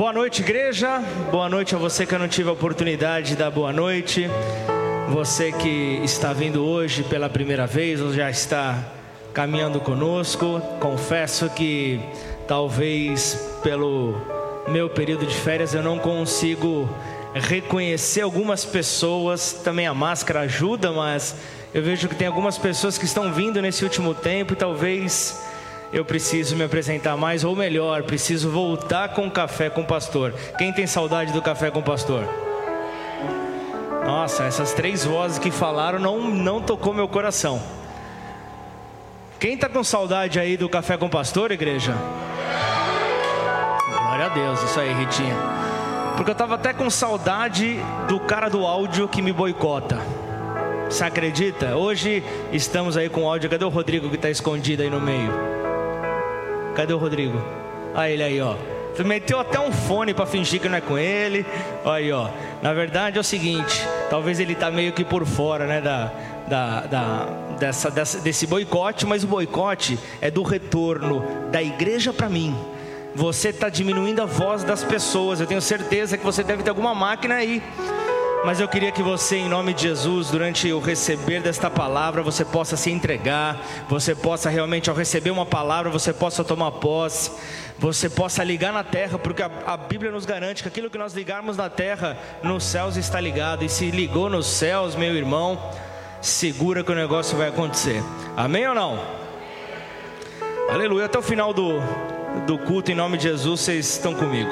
Boa noite, igreja. Boa noite a você que eu não tive a oportunidade de dar boa noite. Você que está vindo hoje pela primeira vez ou já está caminhando conosco. Confesso que talvez pelo meu período de férias eu não consigo reconhecer algumas pessoas. Também a máscara ajuda, mas eu vejo que tem algumas pessoas que estão vindo nesse último tempo e talvez eu preciso me apresentar mais, ou melhor, preciso voltar com o café com o pastor. Quem tem saudade do café com o pastor? Nossa, essas três vozes que falaram não, não tocou meu coração. Quem está com saudade aí do café com o pastor, igreja? Glória a Deus, isso aí, Ritinha. Porque eu estava até com saudade do cara do áudio que me boicota. Você acredita? Hoje estamos aí com o áudio. Cadê o Rodrigo que está escondido aí no meio? Cadê o Rodrigo? Olha ele aí, ó. Tu meteu até um fone para fingir que não é com ele. Olha aí, ó. Na verdade é o seguinte, talvez ele tá meio que por fora, né, da, da, da dessa, dessa, desse boicote, mas o boicote é do retorno da igreja para mim. Você está diminuindo a voz das pessoas. Eu tenho certeza que você deve ter alguma máquina aí mas eu queria que você, em nome de Jesus, durante o receber desta palavra, você possa se entregar, você possa realmente, ao receber uma palavra, você possa tomar posse, você possa ligar na terra, porque a, a Bíblia nos garante que aquilo que nós ligarmos na terra, nos céus está ligado, e se ligou nos céus, meu irmão, segura que o negócio vai acontecer. Amém ou não? Aleluia. Até o final do, do culto, em nome de Jesus, vocês estão comigo.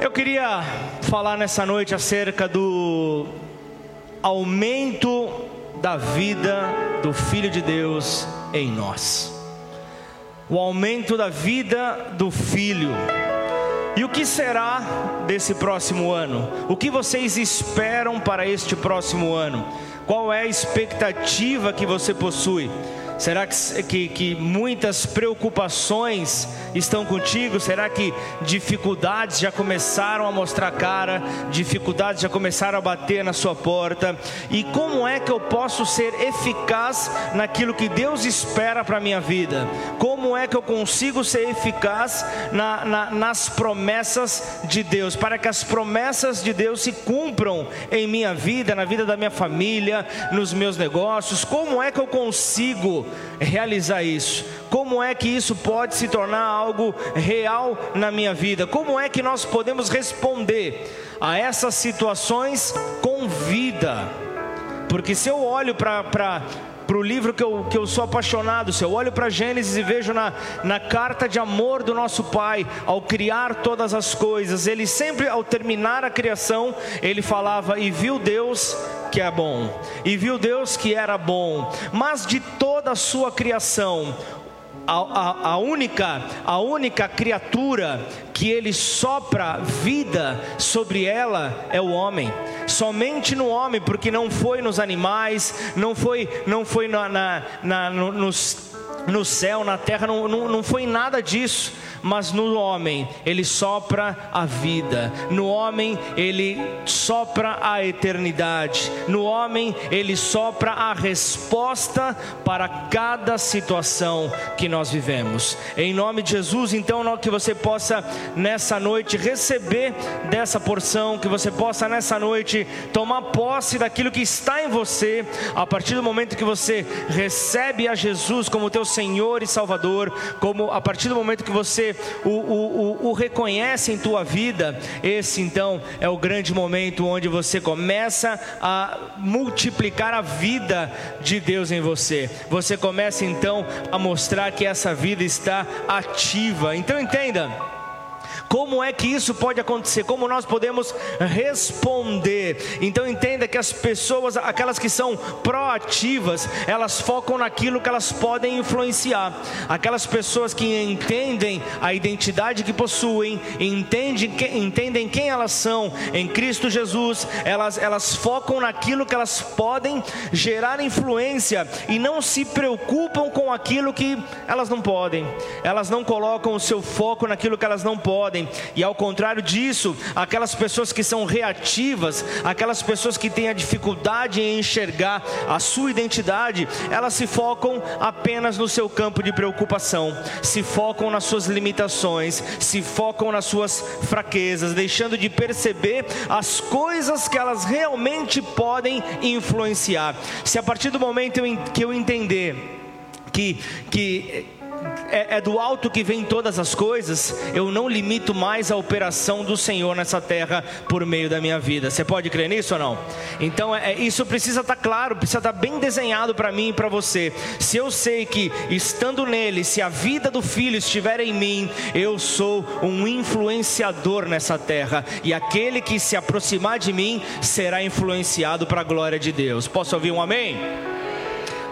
Eu queria falar nessa noite acerca do aumento da vida do Filho de Deus em nós. O aumento da vida do Filho. E o que será desse próximo ano? O que vocês esperam para este próximo ano? Qual é a expectativa que você possui? Será que, que, que, muitas preocupações estão contigo? Será que dificuldades já começaram a mostrar cara? Dificuldades já começaram a bater na sua porta? E como é que eu posso ser eficaz naquilo que Deus espera para a minha vida? Como é que eu consigo ser eficaz na, na, nas promessas de Deus? Para que as promessas de Deus se cumpram em minha vida, na vida da minha família, nos meus negócios? Como é que eu consigo? Realizar isso? Como é que isso pode se tornar algo real na minha vida? Como é que nós podemos responder a essas situações com vida? Porque se eu olho para para o livro que eu, que eu sou apaixonado, se eu olho para Gênesis e vejo na, na carta de amor do nosso Pai, ao criar todas as coisas, ele sempre, ao terminar a criação, ele falava: E viu Deus que é bom, e viu Deus que era bom, mas de toda a sua criação, a, a, a, única, a única criatura que ele sopra vida sobre ela é o homem. Somente no homem, porque não foi nos animais, não foi, não foi na, na, na no, nos, no céu, na terra, não, não, não foi nada disso. Mas no homem ele sopra a vida, no homem ele sopra a eternidade, no homem ele sopra a resposta para cada situação que nós vivemos. Em nome de Jesus, então, que você possa nessa noite receber dessa porção, que você possa nessa noite tomar posse daquilo que está em você, a partir do momento que você recebe a Jesus como teu Senhor e Salvador, como a partir do momento que você o, o, o, o reconhece em tua vida, esse então é o grande momento onde você começa a multiplicar a vida de Deus em você. Você começa então a mostrar que essa vida está ativa. Então entenda. Como é que isso pode acontecer? Como nós podemos responder? Então entenda que as pessoas, aquelas que são proativas, elas focam naquilo que elas podem influenciar. Aquelas pessoas que entendem a identidade que possuem, entendem, entendem quem elas são em Cristo Jesus, elas, elas focam naquilo que elas podem gerar influência e não se preocupam com aquilo que elas não podem. Elas não colocam o seu foco naquilo que elas não podem e ao contrário disso, aquelas pessoas que são reativas, aquelas pessoas que têm a dificuldade em enxergar a sua identidade, elas se focam apenas no seu campo de preocupação, se focam nas suas limitações, se focam nas suas fraquezas, deixando de perceber as coisas que elas realmente podem influenciar. Se a partir do momento que eu entender que, que é, é, do alto que vem todas as coisas, eu não limito mais a operação do Senhor nessa terra por meio da minha vida. Você pode crer nisso ou não? Então é, é isso precisa estar tá claro, precisa estar tá bem desenhado para mim e para você. Se eu sei que estando nele, se a vida do filho estiver em mim, eu sou um influenciador nessa terra e aquele que se aproximar de mim será influenciado para a glória de Deus. Posso ouvir um amém?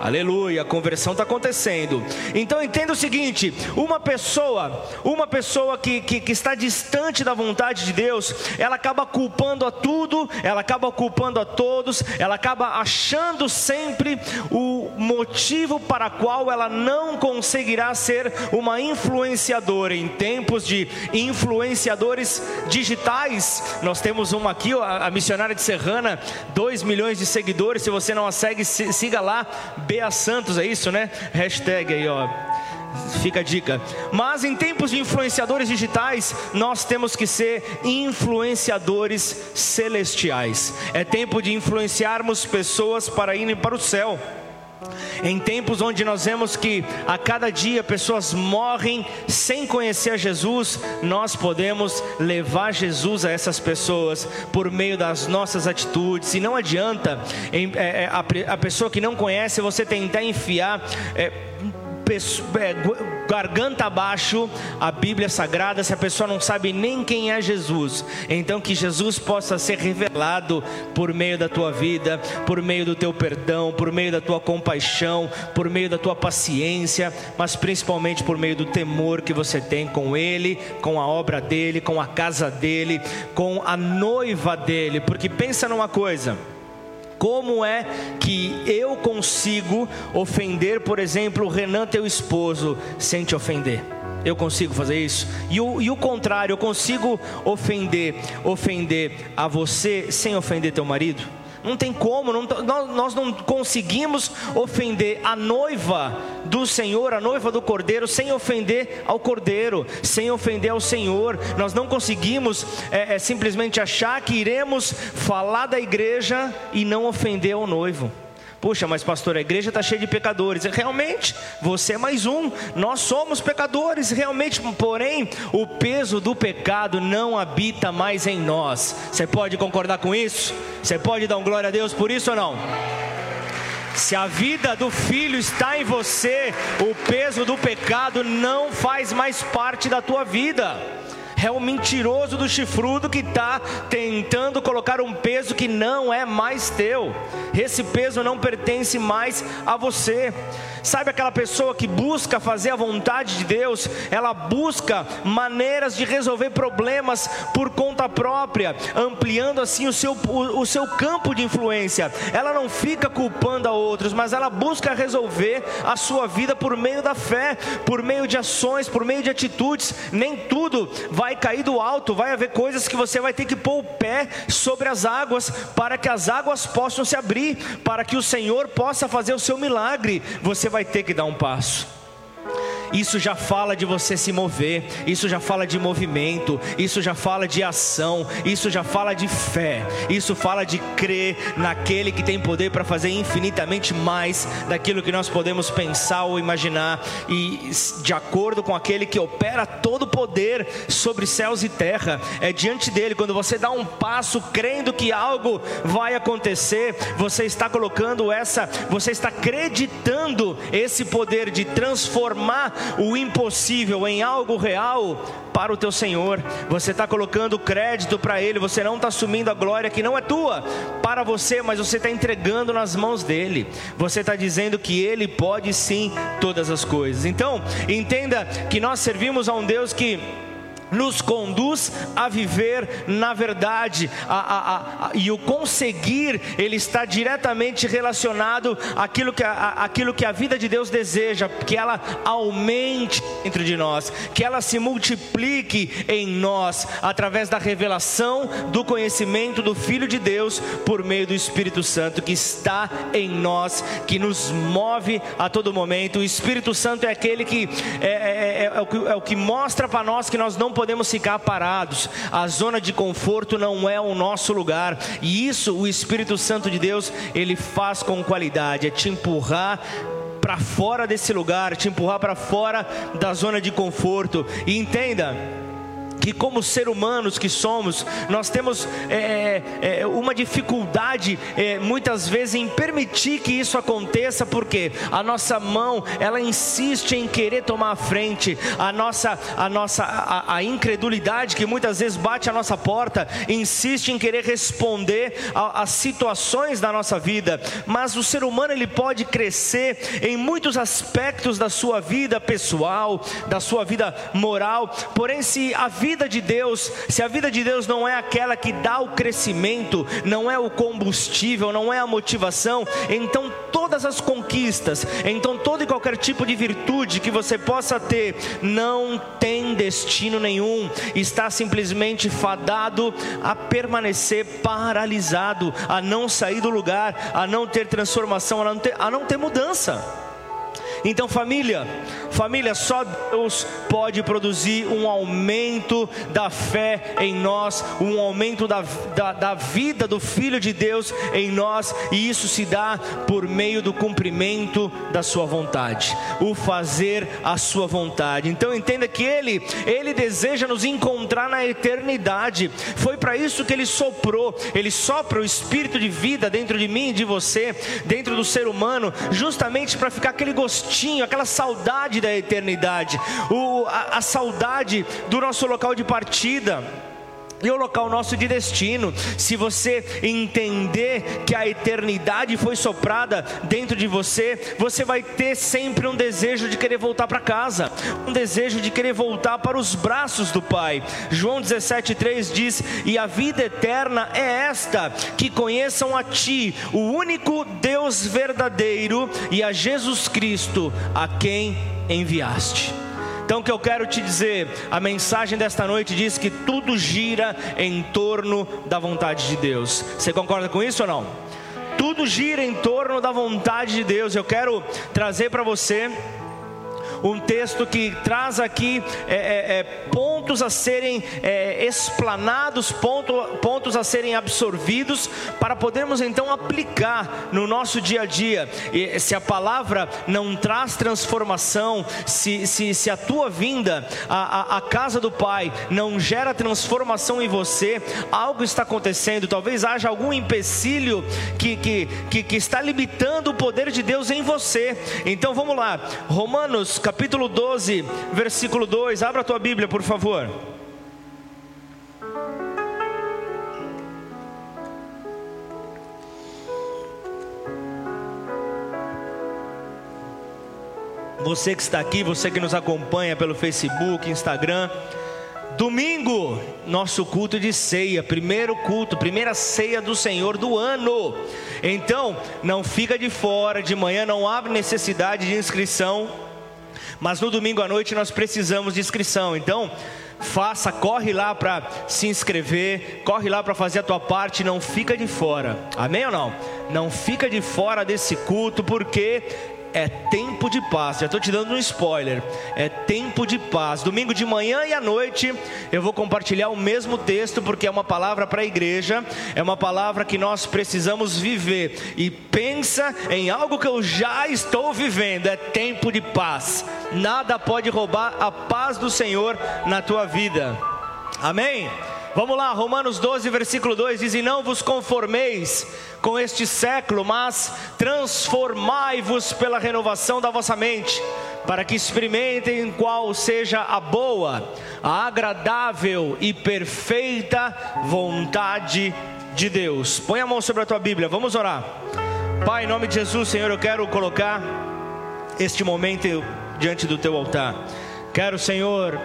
Aleluia, a conversão está acontecendo. Então entenda o seguinte: uma pessoa, uma pessoa que, que, que, está distante da vontade de Deus, ela acaba culpando a tudo, ela acaba culpando a todos, ela acaba achando sempre o motivo para qual ela não conseguirá ser uma influenciadora. Em tempos de influenciadores digitais, nós temos uma aqui, a, a missionária de Serrana, 2 milhões de seguidores. Se você não a segue, siga lá Bea Santos, é isso, né? Hashtag aí, ó. Fica a dica. Mas em tempos de influenciadores digitais, nós temos que ser influenciadores celestiais. É tempo de influenciarmos pessoas para irem para o céu. Em tempos onde nós vemos que a cada dia pessoas morrem sem conhecer a Jesus, nós podemos levar Jesus a essas pessoas por meio das nossas atitudes. E não adianta é, é, a pessoa que não conhece você tentar enfiar é, é, garganta abaixo a Bíblia Sagrada se a pessoa não sabe nem quem é Jesus. Então que Jesus possa ser revelado por meio da tua vida, por meio do teu perdão, por meio da tua compaixão, por meio da tua paciência, mas principalmente por meio do temor que você tem com Ele, com a obra dele, com a casa dele, com a noiva dele. Porque pensa numa coisa. Como é que eu consigo ofender, por exemplo, o Renan, teu esposo, sem te ofender? Eu consigo fazer isso? E o, e o contrário, eu consigo ofender, ofender a você sem ofender teu marido? Não tem como, não, nós não conseguimos ofender a noiva do Senhor, a noiva do Cordeiro, sem ofender ao Cordeiro, sem ofender ao Senhor. Nós não conseguimos é, é, simplesmente achar que iremos falar da igreja e não ofender ao noivo. Puxa, mas pastor, a igreja está cheia de pecadores. Realmente, você é mais um. Nós somos pecadores, realmente. Porém, o peso do pecado não habita mais em nós. Você pode concordar com isso? Você pode dar um glória a Deus por isso ou não? Se a vida do filho está em você, o peso do pecado não faz mais parte da tua vida é o mentiroso do chifrudo que está tentando colocar um peso que não é mais teu. Esse peso não pertence mais a você. Sabe aquela pessoa que busca fazer a vontade de Deus? Ela busca maneiras de resolver problemas por conta própria, ampliando assim o seu, o, o seu campo de influência. Ela não fica culpando a outros, mas ela busca resolver a sua vida por meio da fé, por meio de ações, por meio de atitudes. Nem tudo vai cair do alto, vai haver coisas que você vai ter que pôr o pé sobre as águas para que as águas possam se abrir, para que o Senhor possa fazer o seu milagre. Você vai ter que dar um passo. Isso já fala de você se mover, isso já fala de movimento, isso já fala de ação, isso já fala de fé, isso fala de crer naquele que tem poder para fazer infinitamente mais daquilo que nós podemos pensar ou imaginar, e de acordo com aquele que opera todo o poder sobre céus e terra, é diante dele, quando você dá um passo crendo que algo vai acontecer, você está colocando essa, você está acreditando esse poder de transformar o impossível em algo real para o teu Senhor. Você está colocando crédito para Ele, você não está assumindo a glória que não é tua para você, mas você está entregando nas mãos dele. Você está dizendo que Ele pode sim todas as coisas. Então, entenda que nós servimos a um Deus que nos conduz a viver na verdade, a, a, a, e o conseguir, ele está diretamente relacionado àquilo que, àquilo que a vida de Deus deseja, que ela aumente dentro de nós, que ela se multiplique em nós, através da revelação do conhecimento do Filho de Deus, por meio do Espírito Santo que está em nós, que nos move a todo momento. O Espírito Santo é aquele que é, é, é, é o, que, é o que mostra para nós que nós não podemos podemos ficar parados. A zona de conforto não é o nosso lugar. E isso o Espírito Santo de Deus, ele faz com qualidade, é te empurrar para fora desse lugar, te empurrar para fora da zona de conforto. E entenda, que como ser humanos que somos, nós temos é, é, é, uma dificuldade é, muitas vezes em permitir que isso aconteça, porque a nossa mão ela insiste em querer tomar a frente, a nossa a nossa a, a incredulidade que muitas vezes bate a nossa porta insiste em querer responder às situações da nossa vida, mas o ser humano ele pode crescer em muitos aspectos da sua vida pessoal, da sua vida moral, porém se a vida vida de Deus, se a vida de Deus não é aquela que dá o crescimento, não é o combustível, não é a motivação, então todas as conquistas, então todo e qualquer tipo de virtude que você possa ter, não tem destino nenhum, está simplesmente fadado a permanecer paralisado, a não sair do lugar, a não ter transformação, a não ter, a não ter mudança. Então, família, família, só Deus pode produzir um aumento da fé em nós, um aumento da, da, da, vida do Filho de Deus em nós, e isso se dá por meio do cumprimento da Sua vontade, o fazer a Sua vontade. Então, entenda que Ele, Ele deseja nos encontrar na eternidade, foi para isso que Ele soprou, Ele sopra o Espírito de vida dentro de mim e de você, dentro do ser humano, justamente para ficar aquele gostinho gostinho, aquela saudade da eternidade, o, a, a saudade do nosso local de partida e o local nosso de destino. Se você entender que a eternidade foi soprada dentro de você, você vai ter sempre um desejo de querer voltar para casa, um desejo de querer voltar para os braços do Pai. João 17,3 diz: E a vida eterna é esta, que conheçam a Ti, o único Deus verdadeiro, e a Jesus Cristo, a quem enviaste. Então, o que eu quero te dizer, a mensagem desta noite diz que tudo gira em torno da vontade de Deus. Você concorda com isso ou não? Tudo gira em torno da vontade de Deus. Eu quero trazer para você um texto que traz aqui é, é, é, pontos a serem é, explanados, ponto, pontos a serem absorvidos, para podermos então aplicar no nosso dia a dia. E se a palavra não traz transformação, se, se, se a tua vinda à, à, à casa do Pai não gera transformação em você, algo está acontecendo, talvez haja algum empecilho que, que, que, que está limitando o poder de Deus em você. Então vamos lá, Romanos capítulo capítulo 12, versículo 2. Abra a tua Bíblia, por favor. Você que está aqui, você que nos acompanha pelo Facebook, Instagram. Domingo, nosso culto de ceia, primeiro culto, primeira ceia do Senhor do ano. Então, não fica de fora, de manhã não abre necessidade de inscrição mas no domingo à noite nós precisamos de inscrição. Então, faça, corre lá para se inscrever, corre lá para fazer a tua parte, não fica de fora. Amém ou não? Não fica de fora desse culto, porque é tempo de paz. Já estou te dando um spoiler. É tempo de paz. Domingo de manhã e à noite eu vou compartilhar o mesmo texto porque é uma palavra para a igreja, é uma palavra que nós precisamos viver. E pensa em algo que eu já estou vivendo. É tempo de paz. Nada pode roubar a paz do Senhor na tua vida. Amém. Vamos lá, Romanos 12, versículo 2 diz: E não vos conformeis com este século, mas transformai-vos pela renovação da vossa mente, para que experimentem qual seja a boa, a agradável e perfeita vontade de Deus. Põe a mão sobre a tua Bíblia, vamos orar. Pai, em nome de Jesus, Senhor, eu quero colocar este momento diante do teu altar. Quero, Senhor,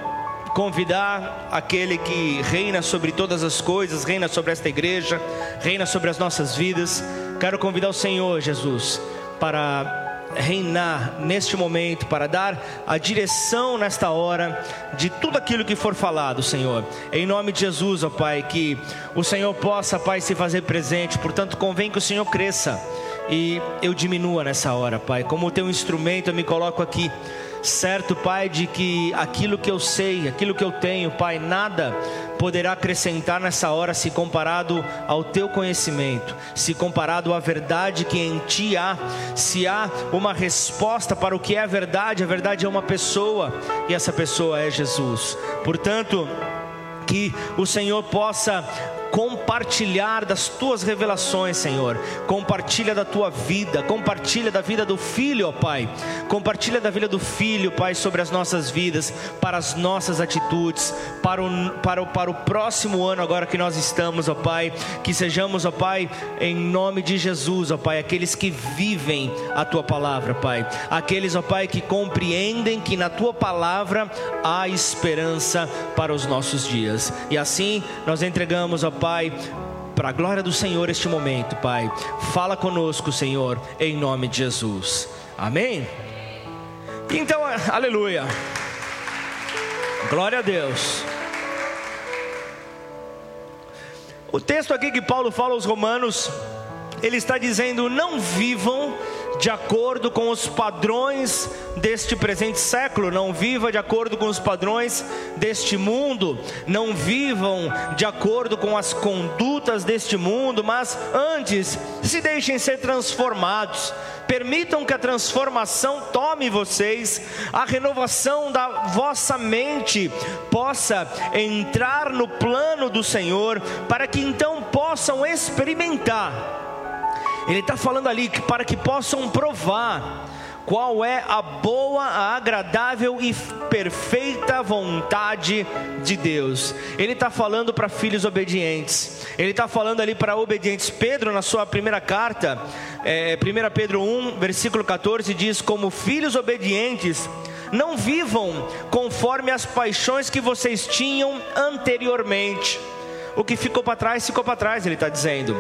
convidar aquele que reina sobre todas as coisas, reina sobre esta igreja, reina sobre as nossas vidas. Quero convidar o Senhor Jesus para reinar neste momento, para dar a direção nesta hora de tudo aquilo que for falado, Senhor. Em nome de Jesus, ó Pai, que o Senhor possa, Pai, se fazer presente. Portanto, convém que o Senhor cresça e eu diminua nessa hora, Pai. Como teu instrumento, eu me coloco aqui certo, Pai, de que aquilo que eu sei, aquilo que eu tenho, Pai, nada poderá acrescentar nessa hora se comparado ao teu conhecimento, se comparado à verdade que em ti há, se há uma resposta para o que é a verdade, a verdade é uma pessoa e essa pessoa é Jesus. Portanto, que o Senhor possa compartilhar das tuas revelações, Senhor. Compartilha da tua vida, compartilha da vida do filho, ó Pai. Compartilha da vida do filho, Pai, sobre as nossas vidas, para as nossas atitudes, para o, para o, para o próximo ano agora que nós estamos, ó Pai. Que sejamos, ó Pai, em nome de Jesus, ó Pai, aqueles que vivem a tua palavra, Pai. Aqueles, ó Pai, que compreendem que na tua palavra há esperança para os nossos dias. E assim nós entregamos, ó Pai, para a glória do Senhor este momento, Pai. Fala conosco, Senhor, em nome de Jesus. Amém? Então, aleluia. Glória a Deus. O texto aqui que Paulo fala aos Romanos, ele está dizendo: não vivam de acordo com os padrões deste presente século, não viva de acordo com os padrões deste mundo, não vivam de acordo com as condutas deste mundo, mas antes se deixem ser transformados. Permitam que a transformação tome vocês, a renovação da vossa mente possa entrar no plano do Senhor, para que então possam experimentar ele está falando ali que para que possam provar qual é a boa, a agradável e perfeita vontade de Deus. Ele está falando para filhos obedientes. Ele está falando ali para obedientes. Pedro, na sua primeira carta, é, 1 Pedro 1, versículo 14, diz: Como filhos obedientes, não vivam conforme as paixões que vocês tinham anteriormente. O que ficou para trás, ficou para trás, ele está dizendo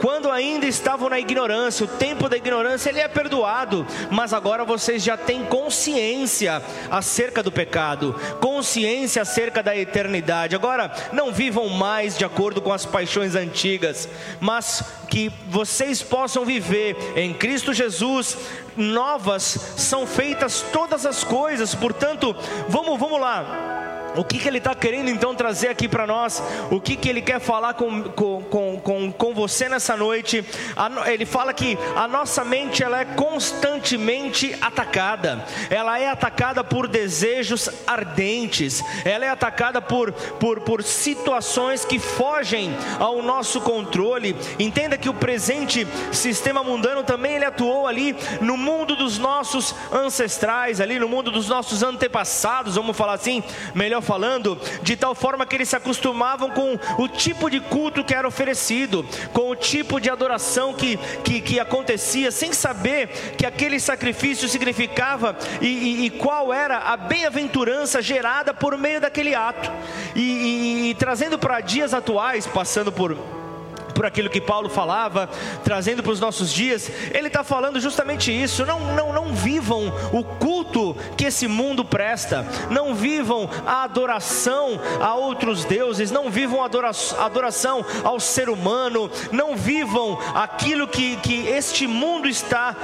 quando ainda estavam na ignorância, o tempo da ignorância ele é perdoado, mas agora vocês já têm consciência acerca do pecado, consciência acerca da eternidade. Agora não vivam mais de acordo com as paixões antigas, mas que vocês possam viver em Cristo Jesus. Novas são feitas todas as coisas, portanto, vamos, vamos lá o que, que ele está querendo então trazer aqui para nós? O que, que ele quer falar com, com, com, com você nessa noite? Ele fala que a nossa mente ela é constantemente atacada. Ela é atacada por desejos ardentes. Ela é atacada por, por, por situações que fogem ao nosso controle. Entenda que o presente sistema mundano também ele atuou ali no mundo dos nossos ancestrais, ali no mundo dos nossos antepassados, vamos falar assim, melhor falando, de tal forma que eles se acostumavam com o tipo de culto que era oferecido, com o tipo de adoração que, que, que acontecia, sem saber que aquele sacrifício significava e, e, e qual era a bem-aventurança gerada por meio daquele ato. e, e trazendo para dias atuais, passando por por aquilo que Paulo falava, trazendo para os nossos dias, ele está falando justamente isso. Não, não, não vivam o culto que esse mundo presta, não vivam a adoração a outros deuses, não vivam a adoração ao ser humano, não vivam aquilo que, que este mundo está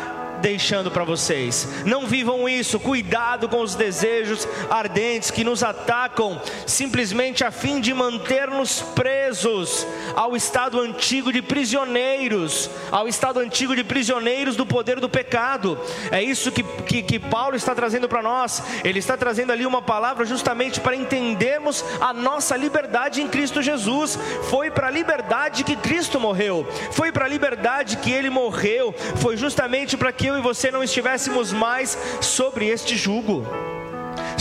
deixando para vocês. Não vivam isso, cuidado com os desejos ardentes que nos atacam simplesmente a fim de manter-nos presos ao estado antigo de prisioneiros, ao estado antigo de prisioneiros do poder do pecado. É isso que, que, que Paulo está trazendo para nós. Ele está trazendo ali uma palavra justamente para entendermos a nossa liberdade em Cristo Jesus. Foi para a liberdade que Cristo morreu, foi para a liberdade que ele morreu, foi justamente para que eu eu e você não estivéssemos mais sobre este jugo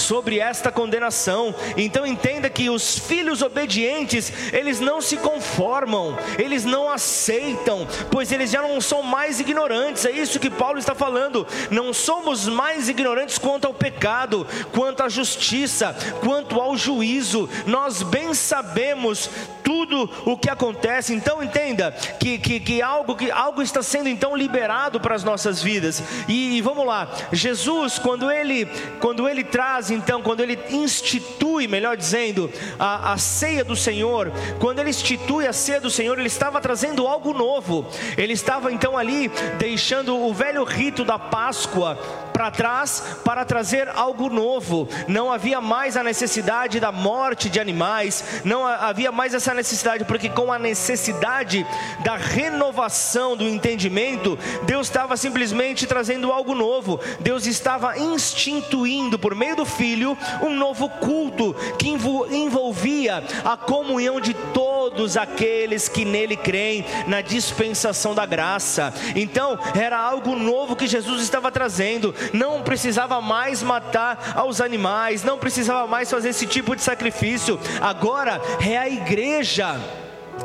sobre esta condenação. Então entenda que os filhos obedientes, eles não se conformam, eles não aceitam, pois eles já não são mais ignorantes. É isso que Paulo está falando. Não somos mais ignorantes quanto ao pecado, quanto à justiça, quanto ao juízo. Nós bem sabemos tudo o que acontece. Então entenda que, que, que, algo, que algo está sendo então liberado para as nossas vidas. E, e vamos lá, Jesus, quando ele, quando ele traz então, quando ele institui, melhor dizendo, a, a ceia do Senhor, quando ele institui a ceia do Senhor, ele estava trazendo algo novo. Ele estava então ali deixando o velho rito da Páscoa para trás para trazer algo novo. Não havia mais a necessidade da morte de animais, não havia mais essa necessidade, porque com a necessidade da renovação do entendimento, Deus estava simplesmente trazendo algo novo. Deus estava instituindo por meio do Filho um novo culto que envolvia a comunhão de todos aqueles que nele creem na dispensação da graça. Então, era algo novo que Jesus estava trazendo não precisava mais matar aos animais, não precisava mais fazer esse tipo de sacrifício. Agora é a igreja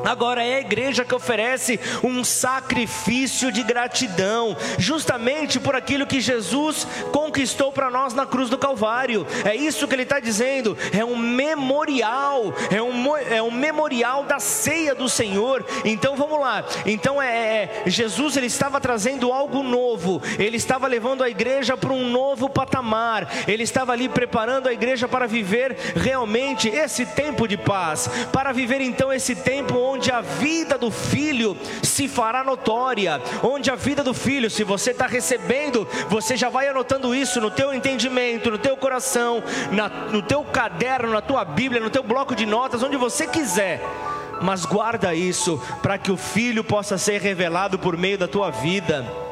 Agora é a igreja que oferece um sacrifício de gratidão, justamente por aquilo que Jesus conquistou para nós na cruz do Calvário. É isso que ele está dizendo. É um memorial, é um, é um memorial da ceia do Senhor. Então vamos lá. Então é, é, é Jesus ele estava trazendo algo novo. Ele estava levando a igreja para um novo patamar. Ele estava ali preparando a igreja para viver realmente esse tempo de paz, para viver então esse tempo onde a vida do filho se fará notória, onde a vida do filho, se você está recebendo, você já vai anotando isso no teu entendimento, no teu coração, na, no teu caderno, na tua Bíblia, no teu bloco de notas, onde você quiser. Mas guarda isso para que o filho possa ser revelado por meio da tua vida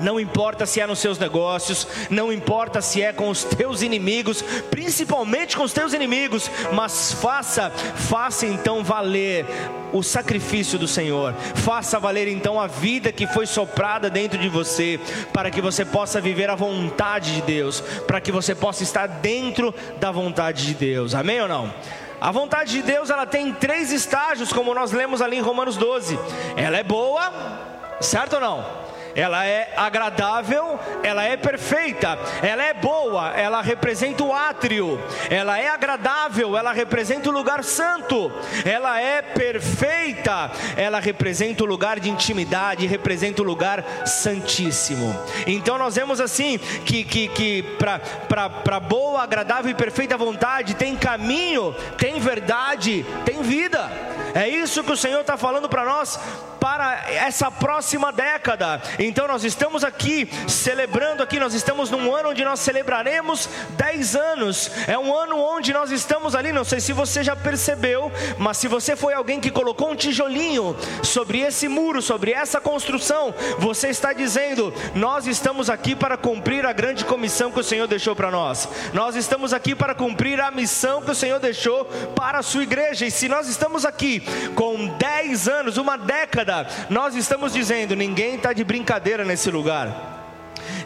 não importa se é nos seus negócios, não importa se é com os teus inimigos, principalmente com os teus inimigos, mas faça, faça então valer o sacrifício do Senhor, faça valer então a vida que foi soprada dentro de você, para que você possa viver a vontade de Deus, para que você possa estar dentro da vontade de Deus, amém ou não? A vontade de Deus ela tem três estágios, como nós lemos ali em Romanos 12. Ela é boa, certo ou não? Ela é agradável, ela é perfeita, ela é boa, ela representa o átrio, ela é agradável, ela representa o lugar santo, ela é perfeita, ela representa o lugar de intimidade, representa o lugar santíssimo. Então nós vemos assim que, que, que para boa, agradável e perfeita vontade tem caminho, tem verdade, tem vida. É isso que o Senhor está falando para nós para essa próxima década. Então nós estamos aqui celebrando aqui, nós estamos num ano onde nós celebraremos 10 anos. É um ano onde nós estamos ali, não sei se você já percebeu, mas se você foi alguém que colocou um tijolinho sobre esse muro, sobre essa construção, você está dizendo: nós estamos aqui para cumprir a grande comissão que o Senhor deixou para nós. Nós estamos aqui para cumprir a missão que o Senhor deixou para a sua igreja. E se nós estamos aqui com 10 anos, uma década, nós estamos dizendo: ninguém está de brincadeira nesse lugar.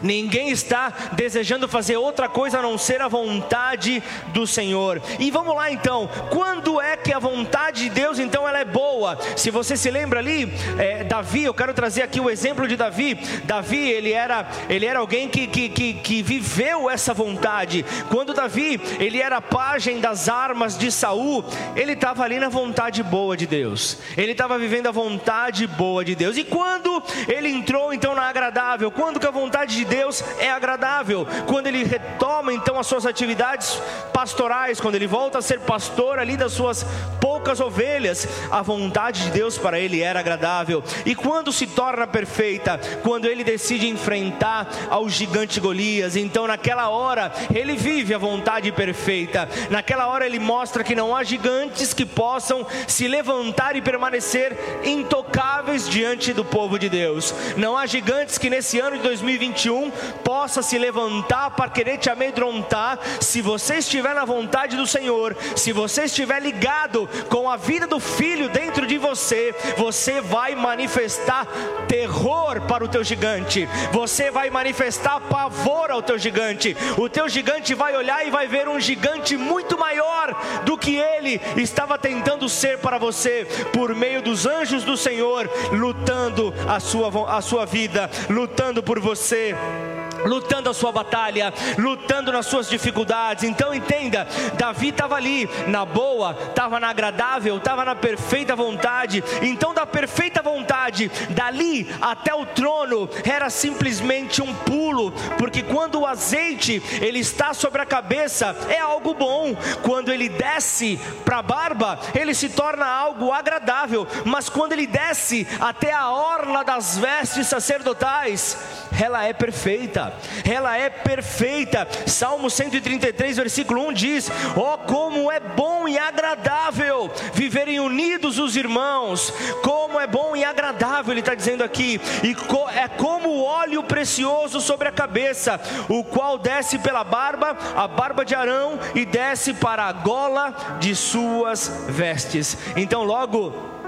Ninguém está desejando fazer outra coisa a não ser a vontade do Senhor. E vamos lá então, quando é que a vontade de Deus então ela é boa? Se você se lembra ali, é, Davi, eu quero trazer aqui o exemplo de Davi. Davi ele era ele era alguém que, que, que, que viveu essa vontade. Quando Davi ele era pajem das armas de Saul, ele estava ali na vontade boa de Deus. Ele estava vivendo a vontade boa de Deus. E quando ele entrou então na agradável, quando que a vontade de Deus é agradável. Quando ele retoma então as suas atividades pastorais, quando ele volta a ser pastor ali das suas poucas ovelhas, a vontade de Deus para ele era agradável. E quando se torna perfeita, quando ele decide enfrentar ao gigante Golias, então naquela hora ele vive a vontade perfeita. Naquela hora ele mostra que não há gigantes que possam se levantar e permanecer intocáveis diante do povo de Deus. Não há gigantes que nesse ano de 2021 nenhum possa se levantar para querer te amedrontar. Se você estiver na vontade do Senhor, se você estiver ligado com a vida do Filho dentro de você, você vai manifestar terror para o teu gigante, você vai manifestar pavor ao teu gigante. O teu gigante vai olhar e vai ver um gigante muito maior do que ele estava tentando ser para você, por meio dos anjos do Senhor, lutando a sua, a sua vida, lutando por você Thank you. Lutando a sua batalha, lutando nas suas dificuldades. Então entenda, Davi estava ali na boa, estava na agradável, estava na perfeita vontade. Então da perfeita vontade, dali até o trono era simplesmente um pulo, porque quando o azeite ele está sobre a cabeça é algo bom. Quando ele desce para a barba, ele se torna algo agradável, mas quando ele desce até a orla das vestes sacerdotais, ela é perfeita ela é perfeita. Salmo 133, versículo 1 diz: Oh, como é bom e agradável viverem unidos os irmãos, como é bom e agradável, ele está dizendo aqui, e é como o óleo precioso sobre a cabeça, o qual desce pela barba, a barba de Arão, e desce para a gola de suas vestes. Então, logo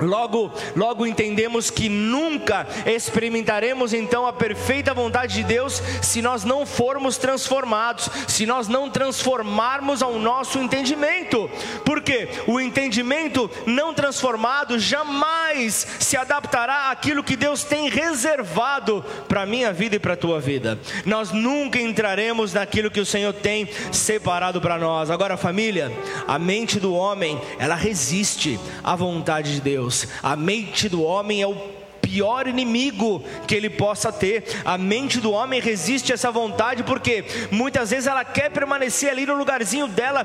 Logo, logo entendemos que nunca experimentaremos então a perfeita vontade de Deus se nós não formos transformados, se nós não transformarmos ao nosso entendimento. Porque o entendimento não transformado jamais se adaptará àquilo que Deus tem reservado para a minha vida e para a tua vida. Nós nunca entraremos naquilo que o Senhor tem separado para nós. Agora, família, a mente do homem, ela resiste à vontade de Deus. Deus. A mente do homem é o pior inimigo que ele possa ter. A mente do homem resiste a essa vontade porque muitas vezes ela quer permanecer ali no lugarzinho dela,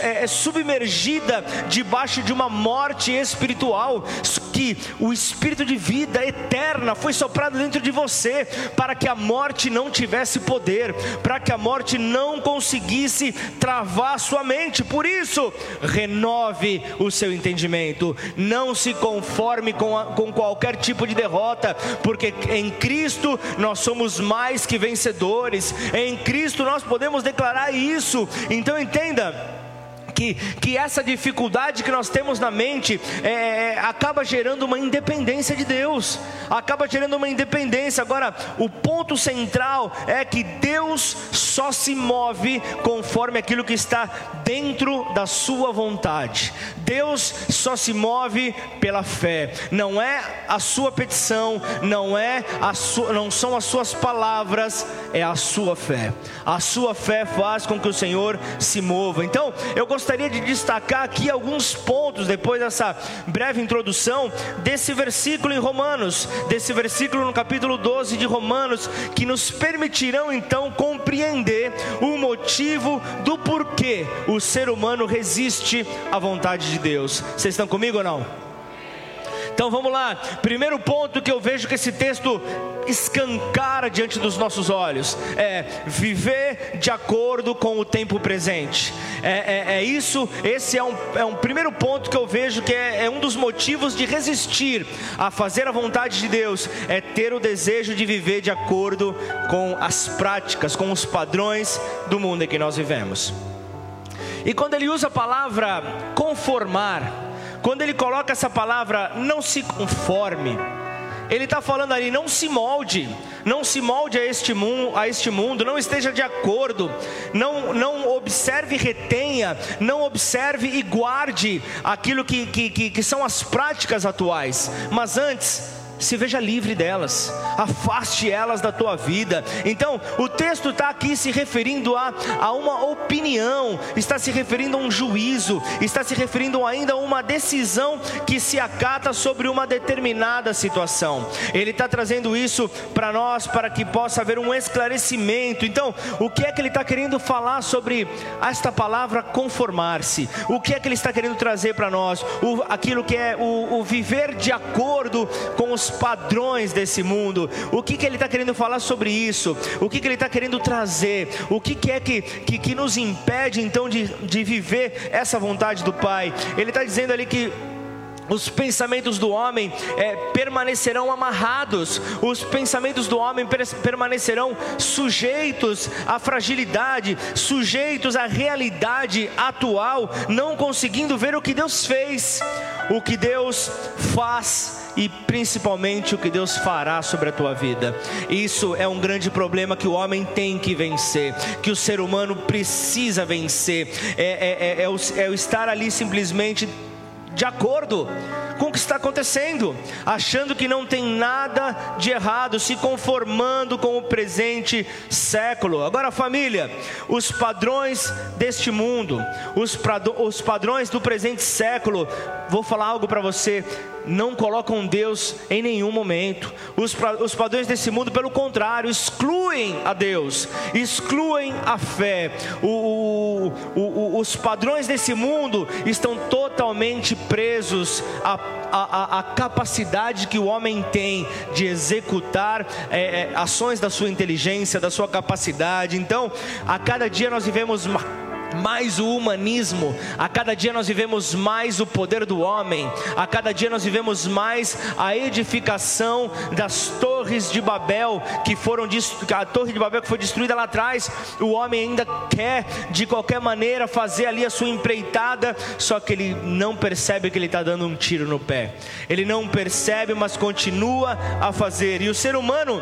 é, é submergida debaixo de uma morte espiritual. Que o espírito de vida eterna foi soprado dentro de você para que a morte não tivesse poder, para que a morte não conseguisse travar sua mente. Por isso, renove o seu entendimento. Não se conforme com, a, com qualquer tipo de derrota, porque em Cristo nós somos mais que vencedores, em Cristo nós podemos declarar isso. Então entenda que, que essa dificuldade que nós temos na mente é, é, acaba gerando uma independência de Deus, acaba gerando uma independência. Agora, o ponto central é que Deus só se move conforme aquilo que está dentro da sua vontade. Deus só se move pela fé. Não é a sua petição, não é a sua, não são as suas palavras, é a sua fé. A sua fé faz com que o Senhor se mova. Então, eu gostaria gostaria de destacar aqui alguns pontos, depois dessa breve introdução, desse versículo em Romanos, desse versículo no capítulo 12 de Romanos, que nos permitirão então compreender o motivo do porquê o ser humano resiste à vontade de Deus. Vocês estão comigo ou não? Então vamos lá. Primeiro ponto que eu vejo que esse texto escancara diante dos nossos olhos é viver de acordo com o tempo presente. É, é, é isso, esse é um, é um primeiro ponto que eu vejo que é, é um dos motivos de resistir a fazer a vontade de Deus, é ter o desejo de viver de acordo com as práticas, com os padrões do mundo em que nós vivemos. E quando ele usa a palavra conformar, quando ele coloca essa palavra, não se conforme, ele está falando ali, não se molde, não se molde a este, mundo, a este mundo, não esteja de acordo, não, não observe e retenha, não observe e guarde aquilo que, que, que, que são as práticas atuais, mas antes, se veja livre delas, afaste elas da tua vida. Então, o texto está aqui se referindo a, a uma opinião, está se referindo a um juízo, está se referindo ainda a uma decisão que se acata sobre uma determinada situação. Ele está trazendo isso para nós, para que possa haver um esclarecimento. Então, o que é que ele está querendo falar sobre esta palavra conformar-se? O que é que ele está querendo trazer para nós? O, aquilo que é o, o viver de acordo com os padrões desse mundo. O que, que ele está querendo falar sobre isso? O que, que ele está querendo trazer? O que, que é que, que, que nos impede então de, de viver essa vontade do Pai? Ele está dizendo ali que os pensamentos do homem é, permanecerão amarrados, os pensamentos do homem permanecerão sujeitos à fragilidade, sujeitos à realidade atual, não conseguindo ver o que Deus fez, o que Deus faz e principalmente o que Deus fará sobre a tua vida. Isso é um grande problema que o homem tem que vencer, que o ser humano precisa vencer, é, é, é, é o, é o estar ali simplesmente de acordo com o que está acontecendo, achando que não tem nada de errado, se conformando com o presente século. Agora, família, os padrões deste mundo, os, os padrões do presente século, vou falar algo para você, não colocam Deus em nenhum momento. Os, os padrões desse mundo, pelo contrário, excluem a Deus, excluem a fé. O, o, o, os padrões desse mundo estão totalmente presos a, a, a, capacidade que o homem tem de executar é, é, ações da sua inteligência, da sua capacidade. Então, a cada dia nós vivemos mais o humanismo, a cada dia nós vivemos mais o poder do homem, a cada dia nós vivemos mais a edificação das torres de Babel que foram a torre de Babel que foi destruída lá atrás, o homem ainda quer de qualquer maneira fazer ali a sua empreitada, só que ele não percebe que ele está dando um tiro no pé, ele não percebe, mas continua a fazer, e o ser humano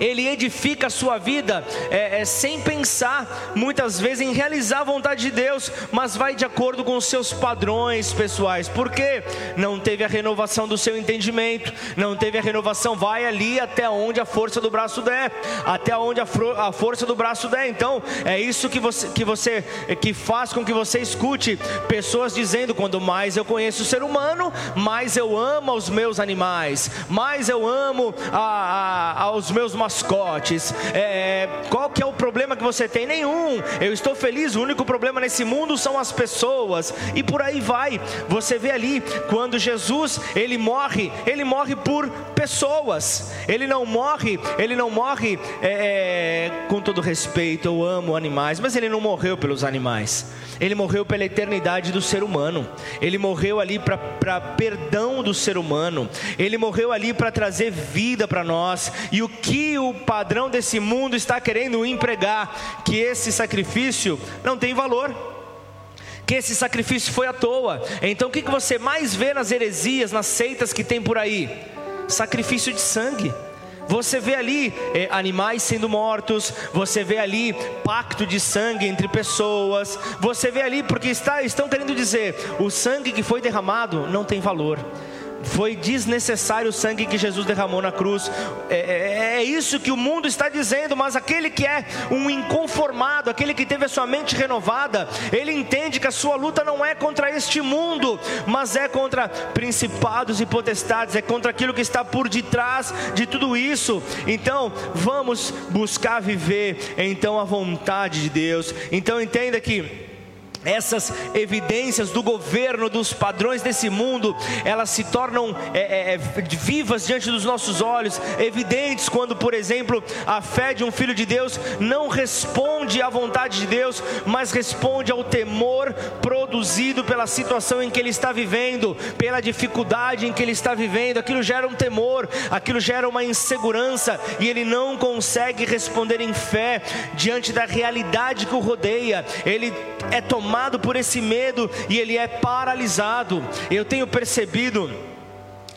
ele edifica a sua vida é, é, sem pensar muitas vezes em realizar a vontade de Deus, mas vai de acordo com os seus padrões pessoais, porque não teve a renovação do seu entendimento, não teve a renovação, vai ali até onde a força do braço der, até onde a, a força do braço der. Então é isso que você, que você que faz com que você escute pessoas dizendo: quando mais eu conheço o ser humano, mais eu amo os meus animais, mais eu amo a, a, aos meus mascotes. É, qual que é o problema que você tem? Nenhum. Eu estou feliz. O único problema nesse mundo são as pessoas. E por aí vai. Você vê ali quando Jesus ele morre, ele morre por pessoas. Ele não morre, ele não morre é, é com todo respeito. Eu amo animais, mas ele não morreu pelos animais. Ele morreu pela eternidade do ser humano. Ele morreu ali para perdão do ser humano. Ele morreu ali para trazer vida para nós. E o que o padrão desse mundo está querendo empregar? Que esse sacrifício não tem valor que esse sacrifício foi à toa. Então o que você mais vê nas heresias, nas seitas que tem por aí? Sacrifício de sangue. Você vê ali é, animais sendo mortos, você vê ali pacto de sangue entre pessoas, você vê ali porque está, estão querendo dizer o sangue que foi derramado não tem valor. Foi desnecessário o sangue que Jesus derramou na cruz. É, é, é, isso que o mundo está dizendo, mas aquele que é um inconformado, aquele que teve a sua mente renovada, ele entende que a sua luta não é contra este mundo, mas é contra principados e potestades, é contra aquilo que está por detrás de tudo isso. Então, vamos buscar viver então a vontade de Deus. Então entenda que essas evidências do governo, dos padrões desse mundo, elas se tornam é, é, é, vivas diante dos nossos olhos, evidentes quando, por exemplo, a fé de um filho de Deus não responde à vontade de Deus, mas responde ao temor produzido pela situação em que ele está vivendo, pela dificuldade em que ele está vivendo. Aquilo gera um temor, aquilo gera uma insegurança e ele não consegue responder em fé diante da realidade que o rodeia. Ele é tomado por esse medo e ele é paralisado. Eu tenho percebido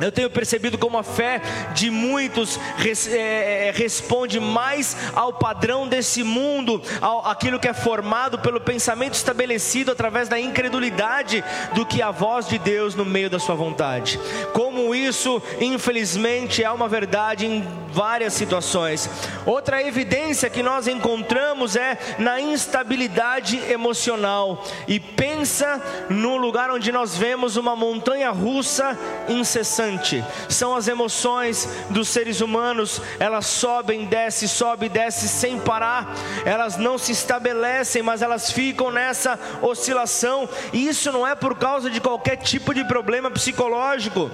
eu tenho percebido como a fé de muitos res, é, é, responde mais ao padrão desse mundo, ao, aquilo que é formado pelo pensamento estabelecido através da incredulidade, do que a voz de Deus no meio da sua vontade. Como isso, infelizmente, é uma verdade em várias situações. Outra evidência que nós encontramos é na instabilidade emocional. E pensa no lugar onde nós vemos uma montanha russa incessante são as emoções dos seres humanos, elas sobem, descem, sobem, descem sem parar, elas não se estabelecem, mas elas ficam nessa oscilação, e isso não é por causa de qualquer tipo de problema psicológico.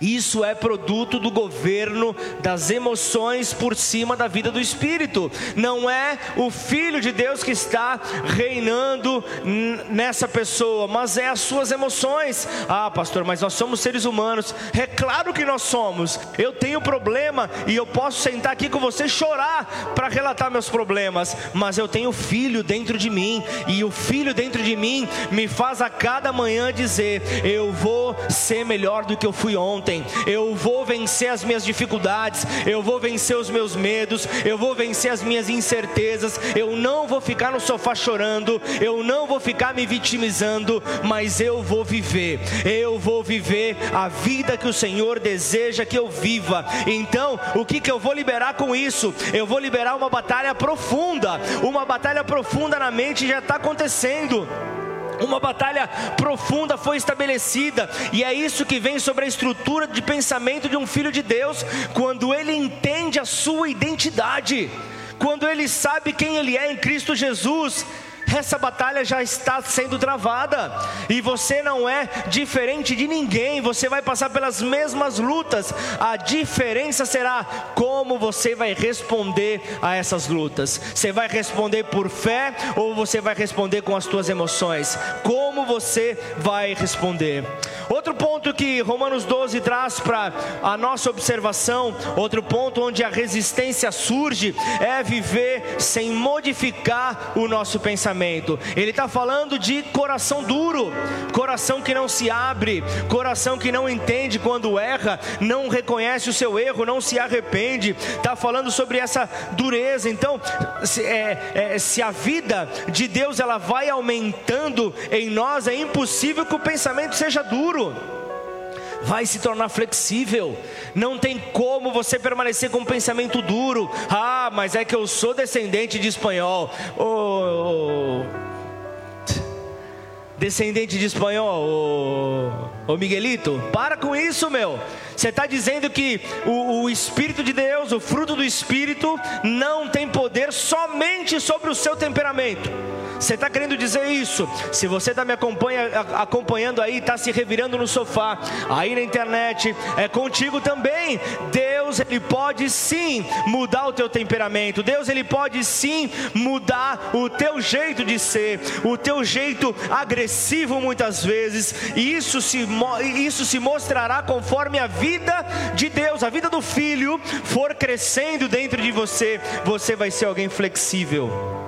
Isso é produto do governo das emoções por cima da vida do espírito. Não é o filho de Deus que está reinando nessa pessoa, mas é as suas emoções. Ah, pastor, mas nós somos seres humanos. É claro que nós somos. Eu tenho problema e eu posso sentar aqui com você chorar para relatar meus problemas, mas eu tenho filho dentro de mim e o filho dentro de mim me faz a cada manhã dizer: eu vou ser melhor do que eu fui ontem ontem. Eu vou vencer as minhas dificuldades, eu vou vencer os meus medos, eu vou vencer as minhas incertezas. Eu não vou ficar no sofá chorando, eu não vou ficar me vitimizando, mas eu vou viver. Eu vou viver a vida que o Senhor deseja que eu viva. Então, o que que eu vou liberar com isso? Eu vou liberar uma batalha profunda. Uma batalha profunda na mente já está acontecendo. Uma batalha profunda foi estabelecida, e é isso que vem sobre a estrutura de pensamento de um filho de Deus, quando ele entende a sua identidade, quando ele sabe quem ele é em Cristo Jesus essa batalha já está sendo travada, e você não é diferente de ninguém, você vai passar pelas mesmas lutas, a diferença será como você vai responder a essas lutas. Você vai responder por fé ou você vai responder com as suas emoções? Como você vai responder? Outro ponto que Romanos 12 traz para a nossa observação, outro ponto onde a resistência surge, é viver sem modificar o nosso pensamento. Ele está falando de coração duro, coração que não se abre, coração que não entende quando erra, não reconhece o seu erro, não se arrepende. Está falando sobre essa dureza. Então, se, é, é, se a vida de Deus ela vai aumentando em nós, é impossível que o pensamento seja duro vai se tornar flexível. Não tem como você permanecer com um pensamento duro. Ah, mas é que eu sou descendente de espanhol. Oh, descendente de espanhol, ô, Miguelito, para com isso, meu. Você está dizendo que o, o Espírito de Deus, o fruto do Espírito, não tem poder somente sobre o seu temperamento. Você está querendo dizer isso? Se você está me acompanha, acompanhando aí, está se revirando no sofá, aí na internet, é contigo também. Deus, Ele pode sim mudar o teu temperamento. Deus, Ele pode sim mudar o teu jeito de ser, o teu jeito agressivo muitas vezes. E isso se, isso se mostrará conforme a vida de Deus, a vida do Filho for crescendo dentro de você. Você vai ser alguém flexível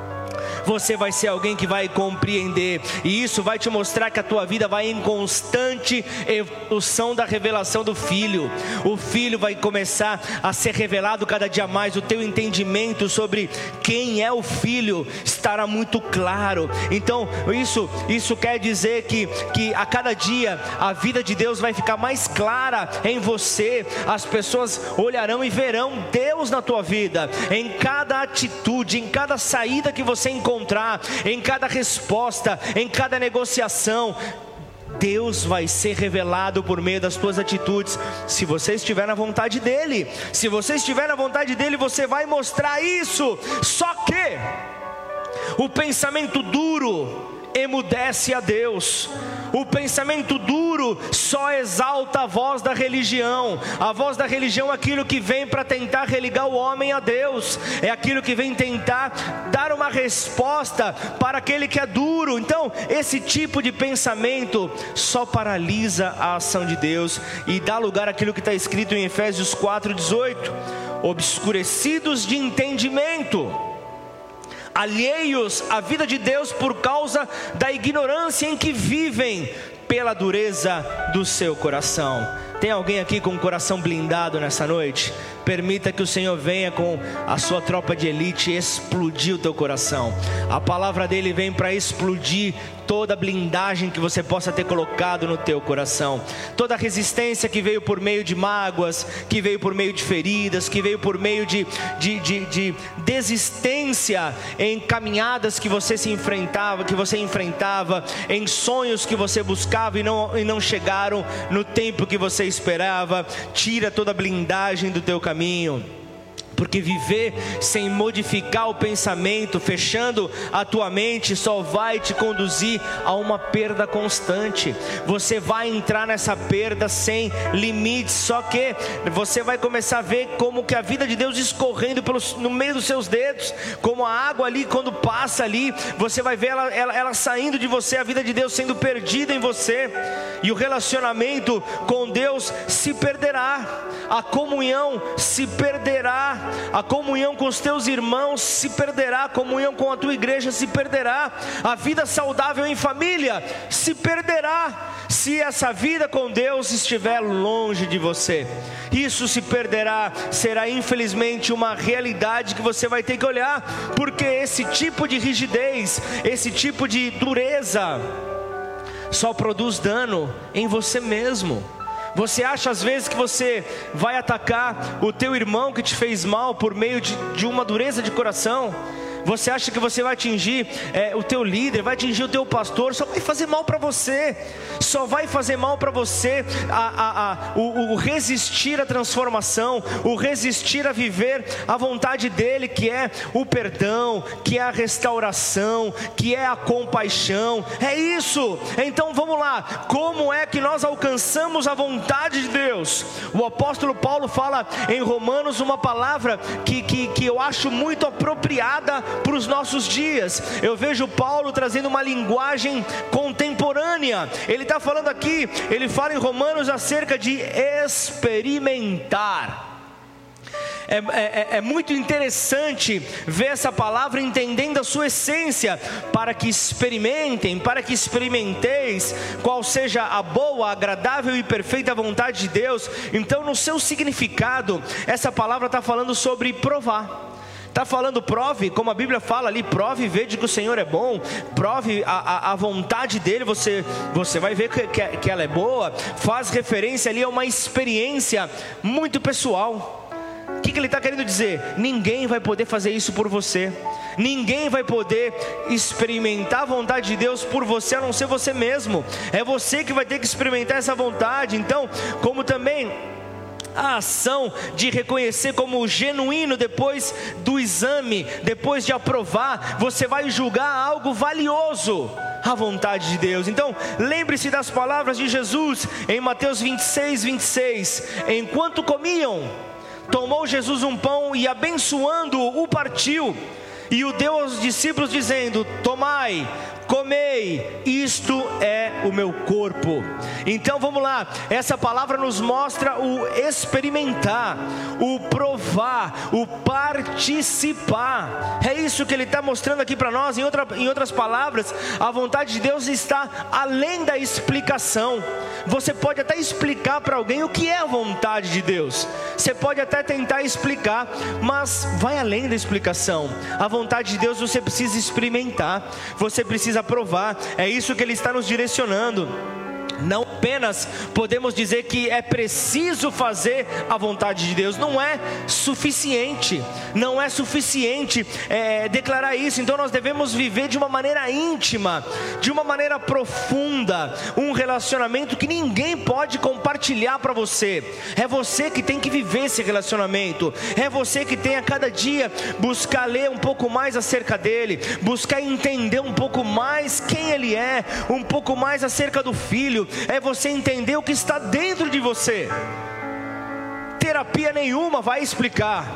você vai ser alguém que vai compreender, e isso vai te mostrar que a tua vida vai em constante evolução da revelação do Filho. O Filho vai começar a ser revelado cada dia mais, o teu entendimento sobre quem é o Filho estará muito claro. Então, isso, isso quer dizer que, que a cada dia a vida de Deus vai ficar mais clara em você, as pessoas olharão e verão Deus na tua vida, em cada atitude, em cada saída que você encontrar encontrar, em cada resposta, em cada negociação. Deus vai ser revelado por meio das tuas atitudes, se você estiver na vontade dEle. Se você estiver na vontade dEle, você vai mostrar isso. Só que o pensamento duro emudece a Deus. O pensamento duro só exalta a voz da religião. A voz da religião é aquilo que vem para tentar religar o homem a Deus, é aquilo que vem tentar dar uma resposta para aquele que é duro. Então, esse tipo de pensamento só paralisa a ação de Deus e dá lugar àquilo que está escrito em Efésios 4,18: obscurecidos de entendimento alheios à vida de Deus por causa da ignorância em que vivem, pela dureza do seu coração. Tem alguém aqui com o coração blindado nessa noite? Permita que o Senhor venha com a sua tropa de elite explodir o teu coração. A palavra dele vem para explodir toda blindagem que você possa ter colocado no teu coração, toda resistência que veio por meio de mágoas, que veio por meio de feridas, que veio por meio de, de, de, de desistência em caminhadas que você se enfrentava, que você enfrentava, em sonhos que você buscava e não, e não chegaram no tempo que você esperava. Tira toda a blindagem do teu caminho Porque viver sem modificar o pensamento, fechando a tua mente, só vai te conduzir a uma perda constante. Você vai entrar nessa perda sem limites, só que você vai começar a ver como que a vida de Deus escorrendo pelos, no meio dos seus dedos, como a água ali quando passa ali, você vai ver ela, ela, ela saindo de você, a vida de Deus sendo perdida em você, e o relacionamento com Deus se perderá, a comunhão se perderá a comunhão com os teus irmãos se perderá, a comunhão com a tua igreja se perderá, a vida saudável em família se perderá, se essa vida com Deus estiver longe de você. Isso se perderá, será infelizmente uma realidade que você vai ter que olhar, porque esse tipo de rigidez, esse tipo de dureza, só produz dano em você mesmo. Você acha às vezes que você vai atacar o teu irmão que te fez mal por meio de, de uma dureza de coração? Você acha que você vai atingir é, o teu líder, vai atingir o teu pastor, só vai fazer mal para você, só vai fazer mal para você a, a, a, o, o resistir à transformação, o resistir a viver a vontade dele, que é o perdão, que é a restauração, que é a compaixão. É isso. Então vamos lá. Como é que nós alcançamos a vontade de Deus? O apóstolo Paulo fala em Romanos uma palavra que, que, que eu acho muito apropriada para os nossos dias. Eu vejo Paulo trazendo uma linguagem contemporânea. Ele está falando aqui, ele fala em Romanos acerca de experimentar. É, é, é, muito interessante ver essa palavra entendendo a sua essência, para que experimentem, para que experimenteis qual seja a boa, agradável e perfeita vontade de Deus. Então, no seu significado, essa palavra está falando sobre provar. Está falando prove, como a Bíblia fala ali, prove e veja que o Senhor é bom, prove a, a, a vontade dele, você, você vai ver que, que, que ela é boa, faz referência ali a uma experiência muito pessoal. O que, que ele está querendo dizer? Ninguém vai poder fazer isso por você. Ninguém vai poder experimentar a vontade de Deus por você, a não ser você mesmo. É você que vai ter que experimentar essa vontade. Então, como também a ação de reconhecer como genuíno depois do exame, depois de aprovar, você vai julgar algo valioso a vontade de Deus. Então, lembre-se das palavras de Jesus em Mateus 26, 26. Enquanto comiam, tomou Jesus um pão e abençoando-o, o partiu e o deu aos discípulos, dizendo: Tomai, comei, isto é o meu corpo. Então vamos lá, essa palavra nos mostra o experimentar, o provar, o participar. É isso que ele está mostrando aqui para nós. Em, outra, em outras palavras, a vontade de Deus está além da explicação. Você pode até explicar para alguém o que é a vontade de Deus. Você pode até tentar explicar, mas vai além da explicação. A vontade de Deus você precisa experimentar, você precisa provar. É isso que Ele está nos direcionando. Apenas podemos dizer que é preciso fazer a vontade de Deus, não é suficiente, não é suficiente é, declarar isso, então nós devemos viver de uma maneira íntima, de uma maneira profunda, um relacionamento que ninguém pode compartilhar para você, é você que tem que viver esse relacionamento, é você que tem a cada dia buscar ler um pouco mais acerca dele, buscar entender um pouco mais quem ele é, um pouco mais acerca do filho, é você entender o que está dentro de você. Terapia nenhuma vai explicar,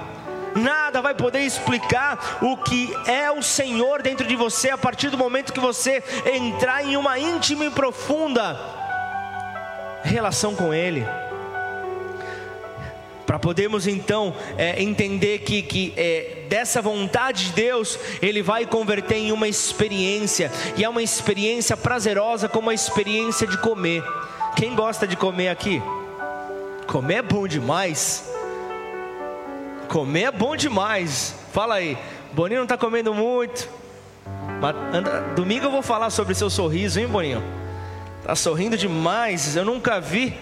nada vai poder explicar o que é o Senhor dentro de você a partir do momento que você entrar em uma íntima e profunda relação com Ele. Para podermos então é, entender que, que é, dessa vontade de Deus, Ele vai converter em uma experiência, e é uma experiência prazerosa, como a experiência de comer. Quem gosta de comer aqui? Comer é bom demais. Comer é bom demais. Fala aí, Boninho não está comendo muito. Mas, anda, domingo eu vou falar sobre seu sorriso, hein, Boninho? Tá sorrindo demais. Eu nunca vi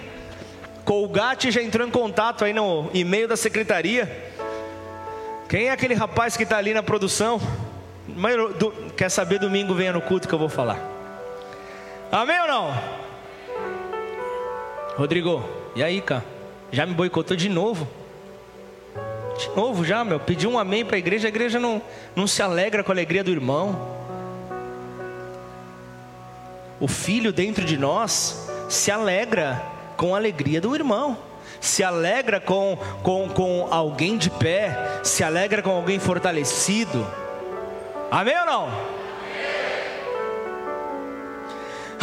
Colgate já entrou em contato aí no e-mail da secretaria. Quem é aquele rapaz que está ali na produção? Quer saber domingo venha no culto que eu vou falar. Amém ou não? Rodrigo, e aí, cara? Já me boicotou de novo? De novo já, meu, pedi um amém para a igreja, a igreja não, não se alegra com a alegria do irmão. O filho dentro de nós se alegra com a alegria do irmão, se alegra com, com, com alguém de pé, se alegra com alguém fortalecido. Amém ou não?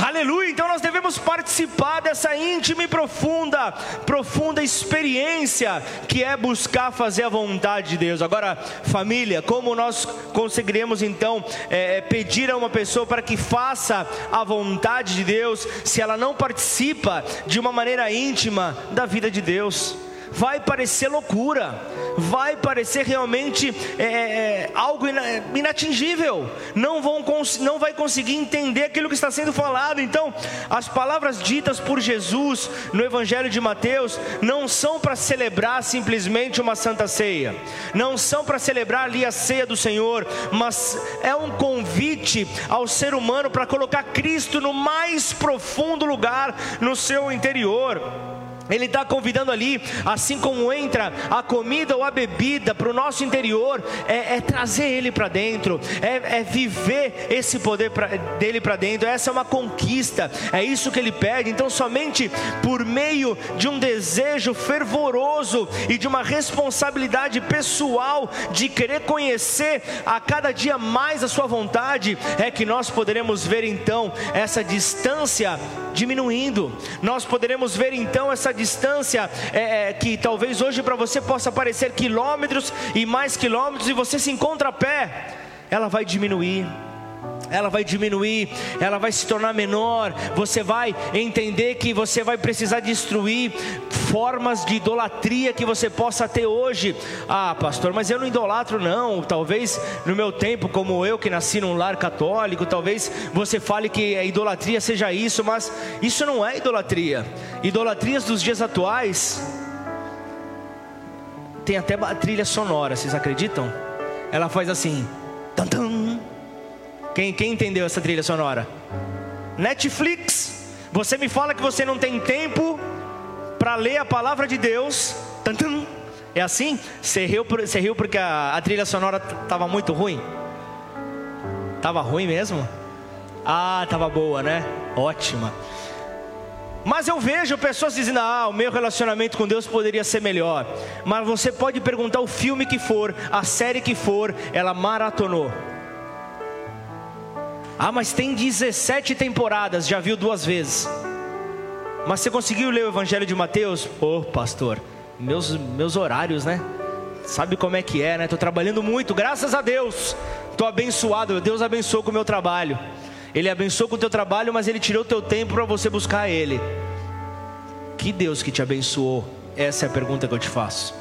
Aleluia. Então nós devemos participar dessa íntima e profunda, profunda experiência que é buscar fazer a vontade de Deus. Agora, família, como nós conseguiremos então é, é, pedir a uma pessoa para que faça a vontade de Deus, se ela não participa de uma maneira íntima da vida de Deus? Vai parecer loucura, vai parecer realmente é, é, é algo inatingível, não, vão, não vai conseguir entender aquilo que está sendo falado. Então, as palavras ditas por Jesus no Evangelho de Mateus não são para celebrar simplesmente uma santa ceia, não são para celebrar ali a ceia do Senhor, mas é um convite ao ser humano para colocar Cristo no mais profundo lugar no seu interior. Ele está convidando ali, assim como entra a comida ou a bebida para o nosso interior, é, é trazer Ele para dentro, é, é, viver esse poder pra, dele para dentro. Essa é uma conquista, é isso que Ele pede. Então, somente por meio de um desejo fervoroso e de uma responsabilidade pessoal de querer conhecer a cada dia mais a Sua vontade, é que nós poderemos ver então essa distância diminuindo. Nós poderemos ver então essa distância é, é, que talvez hoje para você possa parecer quilômetros e mais quilômetros e você se encontra a pé, ela vai diminuir ela vai diminuir, ela vai se tornar menor. Você vai entender que você vai precisar destruir formas de idolatria que você possa ter hoje. Ah, pastor, mas eu não idolatro, não. Talvez no meu tempo, como eu que nasci num lar católico, talvez você fale que a idolatria seja isso, mas isso não é idolatria. Idolatrias dos dias atuais tem até trilha sonora, vocês acreditam? Ela faz assim. Tum, tum, quem, quem entendeu essa trilha sonora? Netflix. Você me fala que você não tem tempo para ler a palavra de Deus. É assim? Você riu, você riu porque a, a trilha sonora estava muito ruim? Tava ruim mesmo? Ah, tava boa, né? Ótima. Mas eu vejo pessoas dizendo: ah, o meu relacionamento com Deus poderia ser melhor. Mas você pode perguntar o filme que for, a série que for, ela maratonou. Ah, mas tem 17 temporadas, já viu duas vezes. Mas você conseguiu ler o Evangelho de Mateus? Pô, oh, pastor, meus, meus horários, né? Sabe como é que é, né? Estou trabalhando muito, graças a Deus. Estou abençoado, Deus abençoou com o meu trabalho. Ele abençoou com o teu trabalho, mas Ele tirou o teu tempo para você buscar Ele. Que Deus que te abençoou? Essa é a pergunta que eu te faço.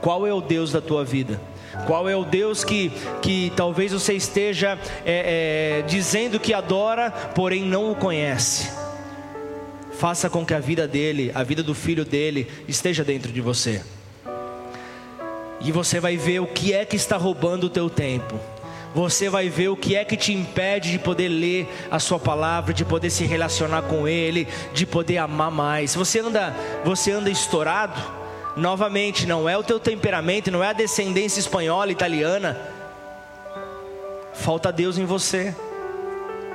Qual é o Deus da tua vida? Qual é o Deus que, que talvez você esteja é, é, dizendo que adora, porém não o conhece? Faça com que a vida dele, a vida do filho dele, esteja dentro de você. E você vai ver o que é que está roubando o teu tempo. Você vai ver o que é que te impede de poder ler a sua palavra, de poder se relacionar com ele, de poder amar mais. Você anda, você anda estourado? Novamente, não é o teu temperamento, não é a descendência espanhola, italiana. Falta Deus em você.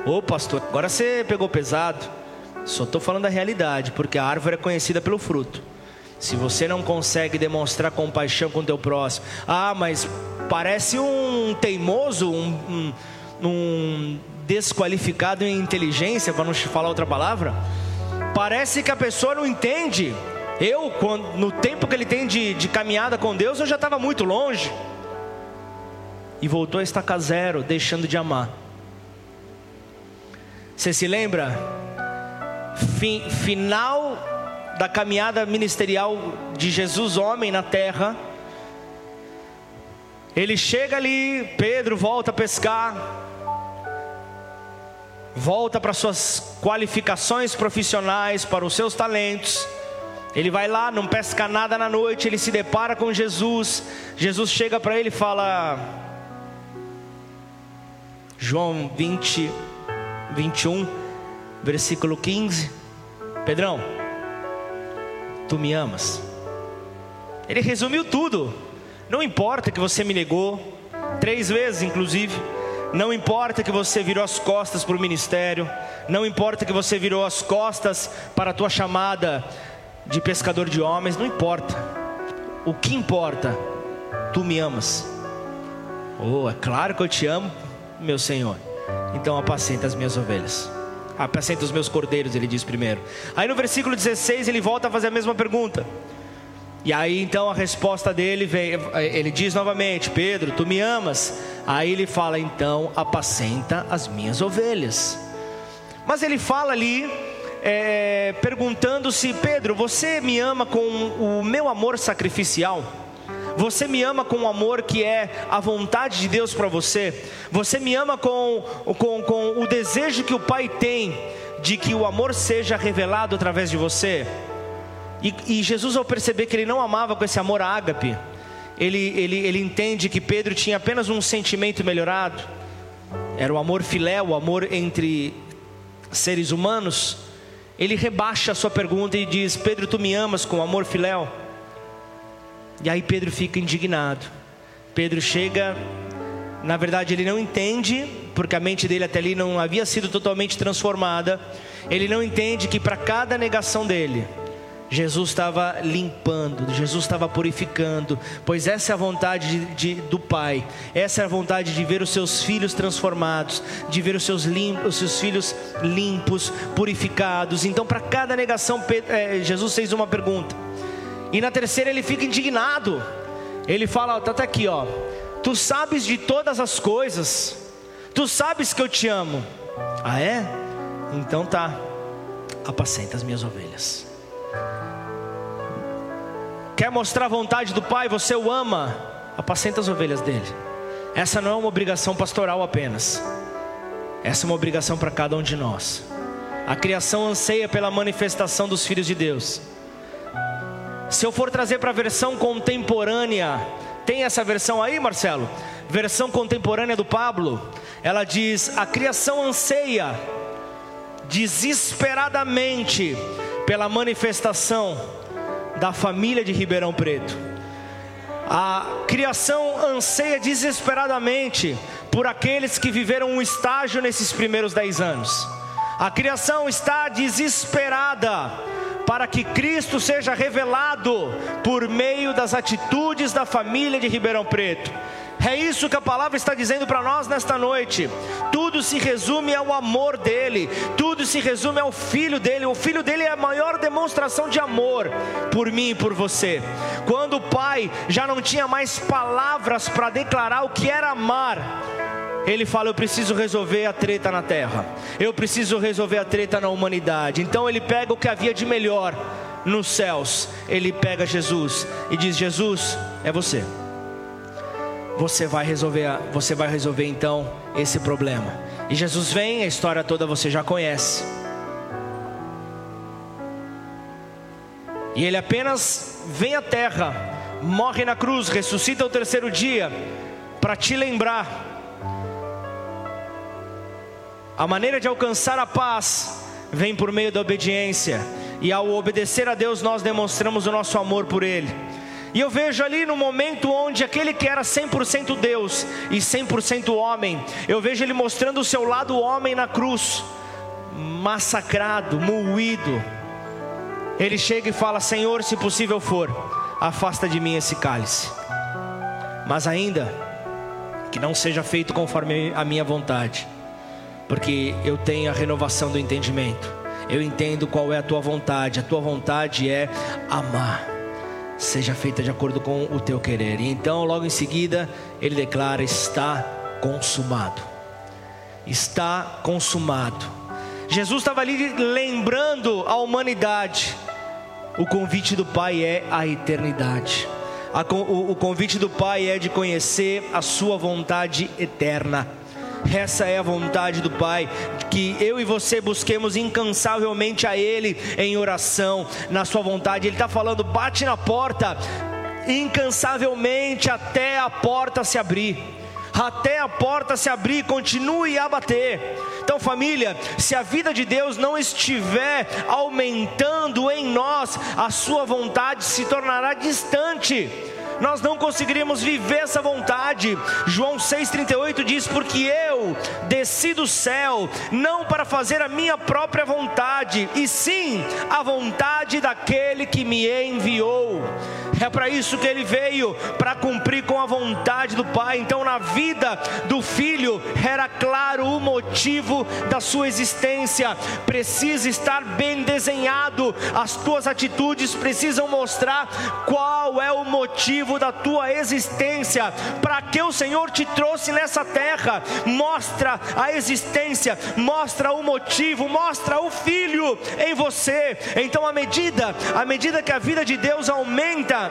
Ô pastor, agora você pegou pesado. Só estou falando da realidade, porque a árvore é conhecida pelo fruto. Se você não consegue demonstrar compaixão com o teu próximo, ah, mas parece um teimoso, um, um, um desqualificado em inteligência, para não falar outra palavra. Parece que a pessoa não entende eu, no tempo que ele tem de, de caminhada com Deus, eu já estava muito longe. E voltou a estacar zero, deixando de amar. Você se lembra? Final da caminhada ministerial de Jesus, homem na terra. Ele chega ali, Pedro volta a pescar, volta para suas qualificações profissionais, para os seus talentos. Ele vai lá, não pesca nada na noite, ele se depara com Jesus. Jesus chega para ele e fala: João 20, 21, versículo 15: Pedrão, tu me amas. Ele resumiu tudo. Não importa que você me negou, três vezes inclusive. Não importa que você virou as costas para o ministério. Não importa que você virou as costas para a tua chamada de pescador de homens. Não importa. O que importa, tu me amas. Oh, é claro que eu te amo, meu Senhor. Então apacenta as minhas ovelhas. Apacenta os meus cordeiros, ele diz primeiro. Aí no versículo 16 ele volta a fazer a mesma pergunta. E aí então a resposta dele vem, ele diz novamente: Pedro, tu me amas? Aí ele fala: então apacenta as minhas ovelhas. Mas ele fala ali, é, perguntando se Pedro, você me ama com o meu amor sacrificial? Você me ama com o amor que é a vontade de Deus para você? Você me ama com, com, com o desejo que o Pai tem de que o amor seja revelado através de você? E, e, Jesus, ao perceber que ele não amava com esse amor ágape, ele, ele, ele entende que Pedro tinha apenas um sentimento melhorado, era o amor filé, o amor entre seres humanos. Ele rebaixa a sua pergunta e diz: Pedro, tu me amas com amor filéu? E aí Pedro fica indignado. Pedro chega, na verdade ele não entende, porque a mente dele até ali não havia sido totalmente transformada. Ele não entende que para cada negação dele, Jesus estava limpando, Jesus estava purificando, pois essa é a vontade de, de, do Pai, essa é a vontade de ver os seus filhos transformados, de ver os seus, os seus filhos limpos, purificados. Então, para cada negação, é, Jesus fez uma pergunta, e na terceira ele fica indignado. Ele fala: está tá aqui, ó. Tu sabes de todas as coisas, tu sabes que eu te amo. Ah, é? Então tá, apacenta as minhas ovelhas. Quer mostrar a vontade do Pai? Você o ama, apacenta as ovelhas dele. Essa não é uma obrigação pastoral apenas, essa é uma obrigação para cada um de nós. A criação anseia pela manifestação dos filhos de Deus. Se eu for trazer para a versão contemporânea, tem essa versão aí, Marcelo? Versão contemporânea do Pablo. Ela diz: A criação anseia desesperadamente pela manifestação da família de Ribeirão Preto. A criação anseia desesperadamente por aqueles que viveram um estágio nesses primeiros dez anos. A criação está desesperada para que Cristo seja revelado por meio das atitudes da família de Ribeirão Preto. É isso que a palavra está dizendo para nós nesta noite. Tudo se resume ao amor dele, tudo se resume ao filho dele. O filho dele é a maior demonstração de amor por mim e por você. Quando o pai já não tinha mais palavras para declarar o que era amar, ele fala: Eu preciso resolver a treta na terra, eu preciso resolver a treta na humanidade. Então ele pega o que havia de melhor nos céus, ele pega Jesus e diz: Jesus, é você você vai resolver, você vai resolver então esse problema. E Jesus vem, a história toda você já conhece. E ele apenas vem à terra, morre na cruz, ressuscita ao terceiro dia, para te lembrar. A maneira de alcançar a paz vem por meio da obediência, e ao obedecer a Deus, nós demonstramos o nosso amor por Ele. E eu vejo ali no momento onde aquele que era 100% Deus e 100% homem, eu vejo ele mostrando o seu lado homem na cruz, massacrado, moído. Ele chega e fala: Senhor, se possível for, afasta de mim esse cálice. Mas ainda que não seja feito conforme a minha vontade, porque eu tenho a renovação do entendimento. Eu entendo qual é a tua vontade. A tua vontade é amar seja feita de acordo com o teu querer. E então, logo em seguida, ele declara: está consumado. Está consumado. Jesus estava ali lembrando a humanidade. O convite do Pai é a eternidade. o convite do Pai é de conhecer a Sua vontade eterna. Essa é a vontade do Pai, que eu e você busquemos incansavelmente a Ele em oração, na Sua vontade. Ele está falando, bate na porta, incansavelmente até a porta se abrir. Até a porta se abrir, continue a bater. Então, família, se a vida de Deus não estiver aumentando em nós, a Sua vontade se tornará distante nós não conseguiríamos viver essa vontade. João 6,38 diz: Porque eu desci do céu, não para fazer a minha própria vontade, e sim a vontade daquele que me enviou. É para isso que ele veio, para cumprir com a vontade do Pai. Então, na vida do filho, era claro o motivo da sua existência. Precisa estar bem desenhado, as tuas atitudes precisam mostrar qual é o motivo da tua existência, para que o Senhor te trouxe nessa terra. Mostra a existência, mostra o motivo, mostra o filho em você. Então, à medida, à medida que a vida de Deus aumenta,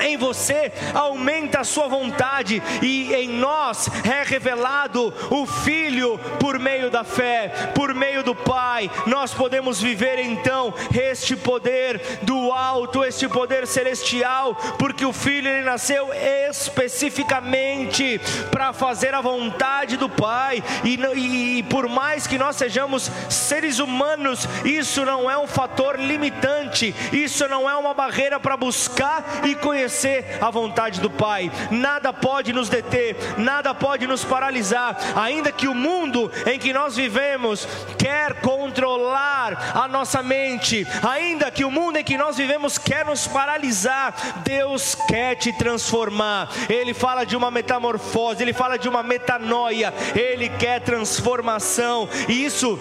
em você aumenta a sua vontade e em nós é revelado o Filho por meio da fé, por meio do Pai. Nós podemos viver então este poder do alto, este poder celestial, porque o Filho ele nasceu especificamente para fazer a vontade do Pai. E, e, e por mais que nós sejamos seres humanos, isso não é um fator limitante, isso não é uma barreira para buscar e conhecer conhecer a vontade do Pai. Nada pode nos deter, nada pode nos paralisar, ainda que o mundo em que nós vivemos quer controlar a nossa mente, ainda que o mundo em que nós vivemos quer nos paralisar, Deus quer te transformar. Ele fala de uma metamorfose, ele fala de uma metanoia, ele quer transformação, e isso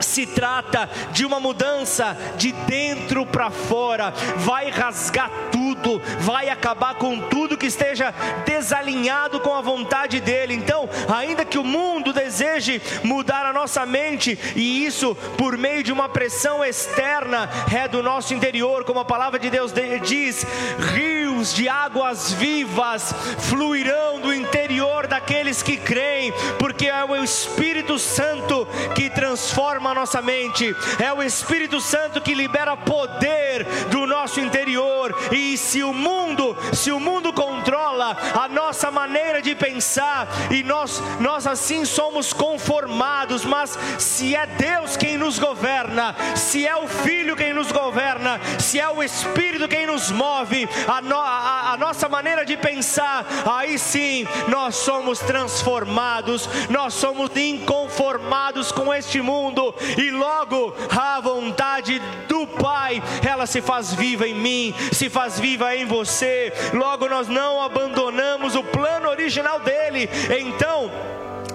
se trata de uma mudança de dentro para fora, vai rasgar tudo, vai acabar com tudo que esteja desalinhado com a vontade dele. Então, ainda que o mundo deseje mudar a nossa mente, e isso por meio de uma pressão externa, é do nosso interior, como a palavra de Deus diz: rios de águas vivas fluirão do interior daqueles que creem, porque é o Espírito Santo que transforma a nossa mente, é o Espírito Santo que libera poder do nosso interior. E se o mundo, se o mundo controla a nossa maneira de pensar e nós nós assim somos conformados, mas se é Deus quem nos governa, se é o Filho quem nos governa, se é o Espírito quem nos move, a, no, a, a nossa maneira de pensar, aí sim nós somos transformados, nós somos inconformados com este mundo e logo a vontade do Pai, ela se faz viva em mim, se faz viva em você. Logo nós não abandonamos o plano original dele. Então,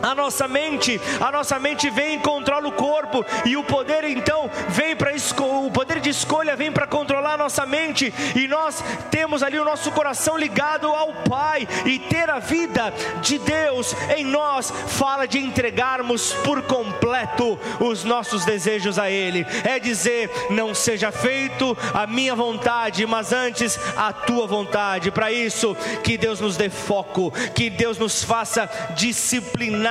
a nossa mente, a nossa mente vem e controla o corpo, e o poder então vem para o poder de escolha vem para controlar a nossa mente, e nós temos ali o nosso coração ligado ao Pai, e ter a vida de Deus em nós fala de entregarmos por completo os nossos desejos a Ele, é dizer, não seja feito a minha vontade, mas antes a tua vontade. Para isso, que Deus nos dê foco, que Deus nos faça disciplinar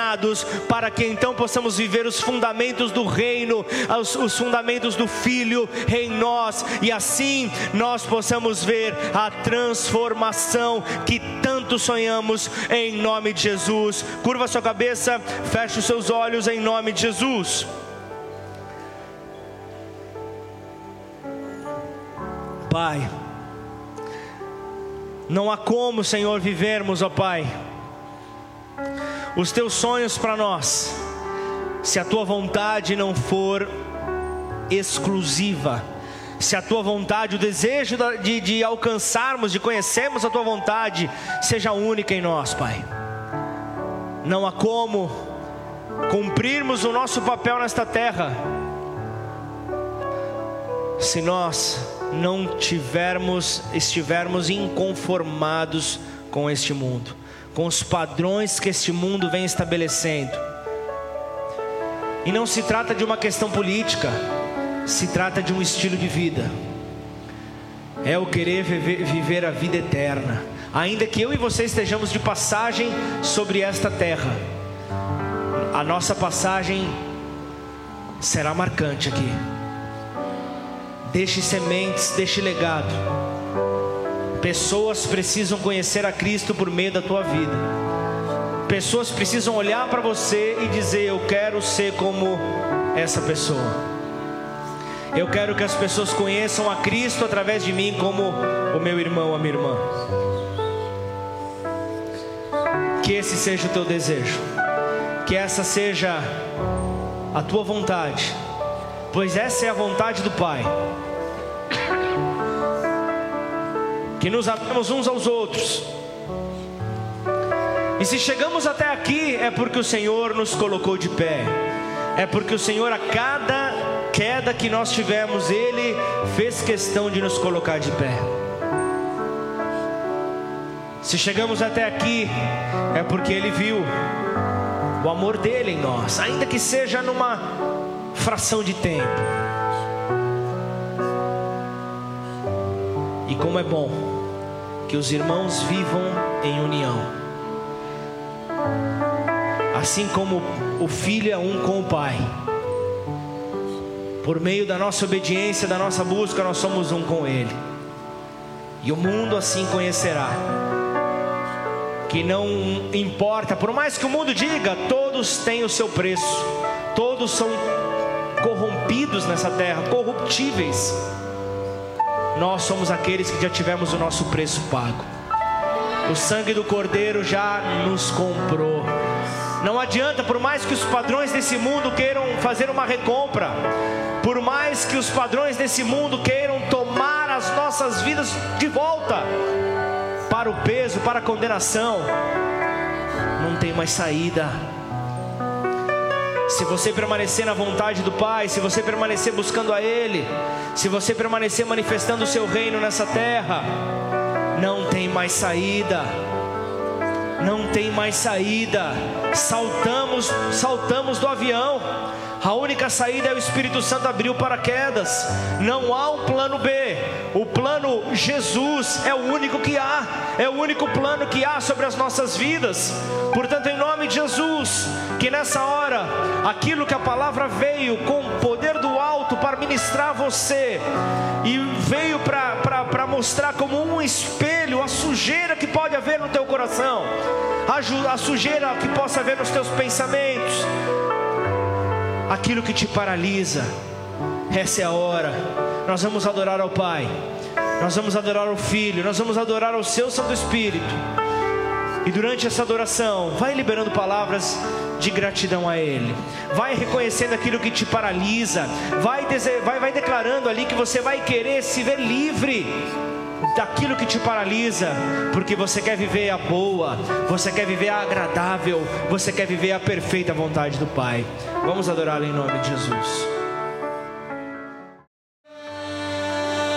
para que então possamos viver os fundamentos do reino, os, os fundamentos do Filho em nós, e assim nós possamos ver a transformação que tanto sonhamos em nome de Jesus. Curva sua cabeça, feche os seus olhos em nome de Jesus. Pai, não há como, Senhor, vivermos, ó Pai os teus sonhos para nós, se a tua vontade não for exclusiva, se a tua vontade, o desejo de, de alcançarmos, de conhecermos a tua vontade, seja única em nós, Pai. Não há como cumprirmos o nosso papel nesta terra, se nós não tivermos, estivermos inconformados com este mundo com os padrões que este mundo vem estabelecendo. E não se trata de uma questão política, se trata de um estilo de vida. É o querer viver a vida eterna, ainda que eu e você estejamos de passagem sobre esta terra. A nossa passagem será marcante aqui. Deixe sementes, deixe legado Pessoas precisam conhecer a Cristo por meio da tua vida. Pessoas precisam olhar para você e dizer: Eu quero ser como essa pessoa. Eu quero que as pessoas conheçam a Cristo através de mim, como o meu irmão, a minha irmã. Que esse seja o teu desejo, que essa seja a tua vontade, pois essa é a vontade do Pai. Que nos amemos uns aos outros. E se chegamos até aqui é porque o Senhor nos colocou de pé. É porque o Senhor a cada queda que nós tivemos, Ele fez questão de nos colocar de pé. Se chegamos até aqui, é porque Ele viu o amor dele em nós, ainda que seja numa fração de tempo. E como é bom que os irmãos vivam em união, assim como o filho é um com o pai. Por meio da nossa obediência, da nossa busca, nós somos um com Ele. E o mundo assim conhecerá que não importa, por mais que o mundo diga, todos têm o seu preço, todos são corrompidos nessa terra, corruptíveis. Nós somos aqueles que já tivemos o nosso preço pago. O sangue do Cordeiro já nos comprou. Não adianta, por mais que os padrões desse mundo queiram fazer uma recompra, por mais que os padrões desse mundo queiram tomar as nossas vidas de volta, para o peso, para a condenação, não tem mais saída. Se você permanecer na vontade do Pai, se você permanecer buscando a Ele, se você permanecer manifestando o seu reino nessa terra, não tem mais saída. Não tem mais saída. Saltamos, saltamos do avião. A única saída é o Espírito Santo abrir o paraquedas. Não há um plano B. O plano Jesus é o único que há. É o único plano que há sobre as nossas vidas. Portanto, em nome de Jesus, que nessa hora, aquilo que a palavra veio com o poder do alto para ministrar a você, e veio para mostrar como um espelho a sujeira que pode haver no teu coração, a, a sujeira que possa haver nos teus pensamentos aquilo que te paralisa. Essa é a hora. Nós vamos adorar ao Pai, nós vamos adorar ao Filho, nós vamos adorar ao Seu Santo Espírito. E durante essa adoração, vai liberando palavras de gratidão a Ele. Vai reconhecendo aquilo que te paralisa. Vai, vai, vai declarando ali que você vai querer se ver livre daquilo que te paralisa, porque você quer viver a boa, você quer viver a agradável, você quer viver a perfeita vontade do Pai. Vamos adorá-lo em nome de Jesus.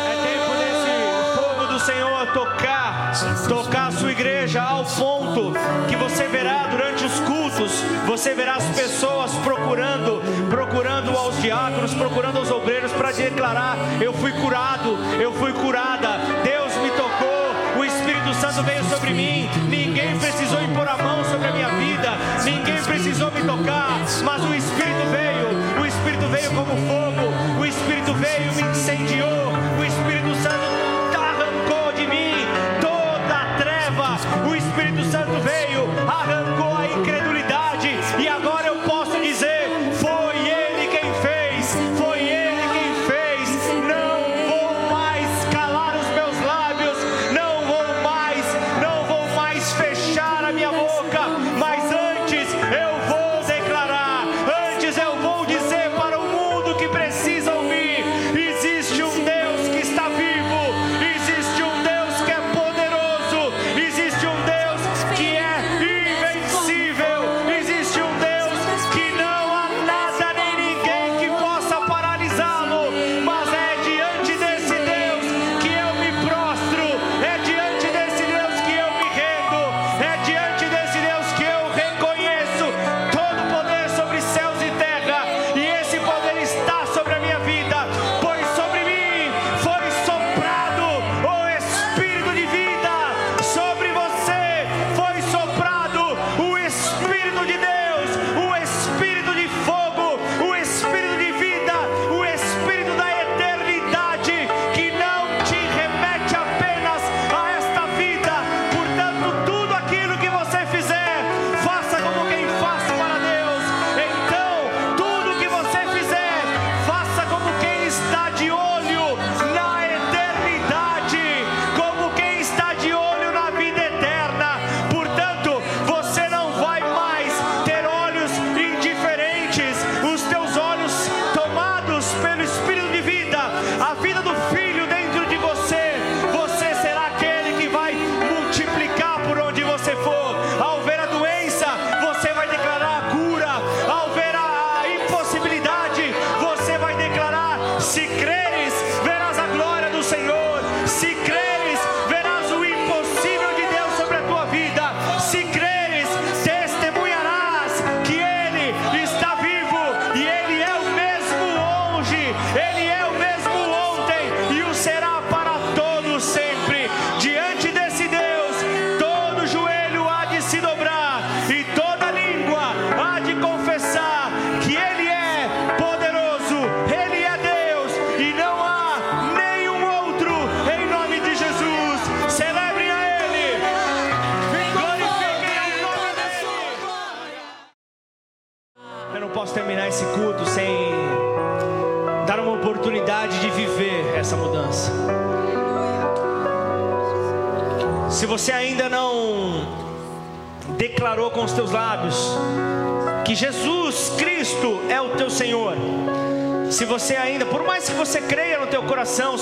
É tempo desse fogo do Senhor tocar, tocar a sua igreja ao ponto você verá as pessoas procurando, procurando aos diáconos, procurando aos obreiros para declarar: eu fui curado, eu fui curada. Deus Santo veio sobre mim. Ninguém precisou impor a mão sobre a minha vida. Ninguém precisou me tocar. Mas o Espírito veio. O Espírito veio como fogo. O Espírito veio, me incendiou. O Espírito Santo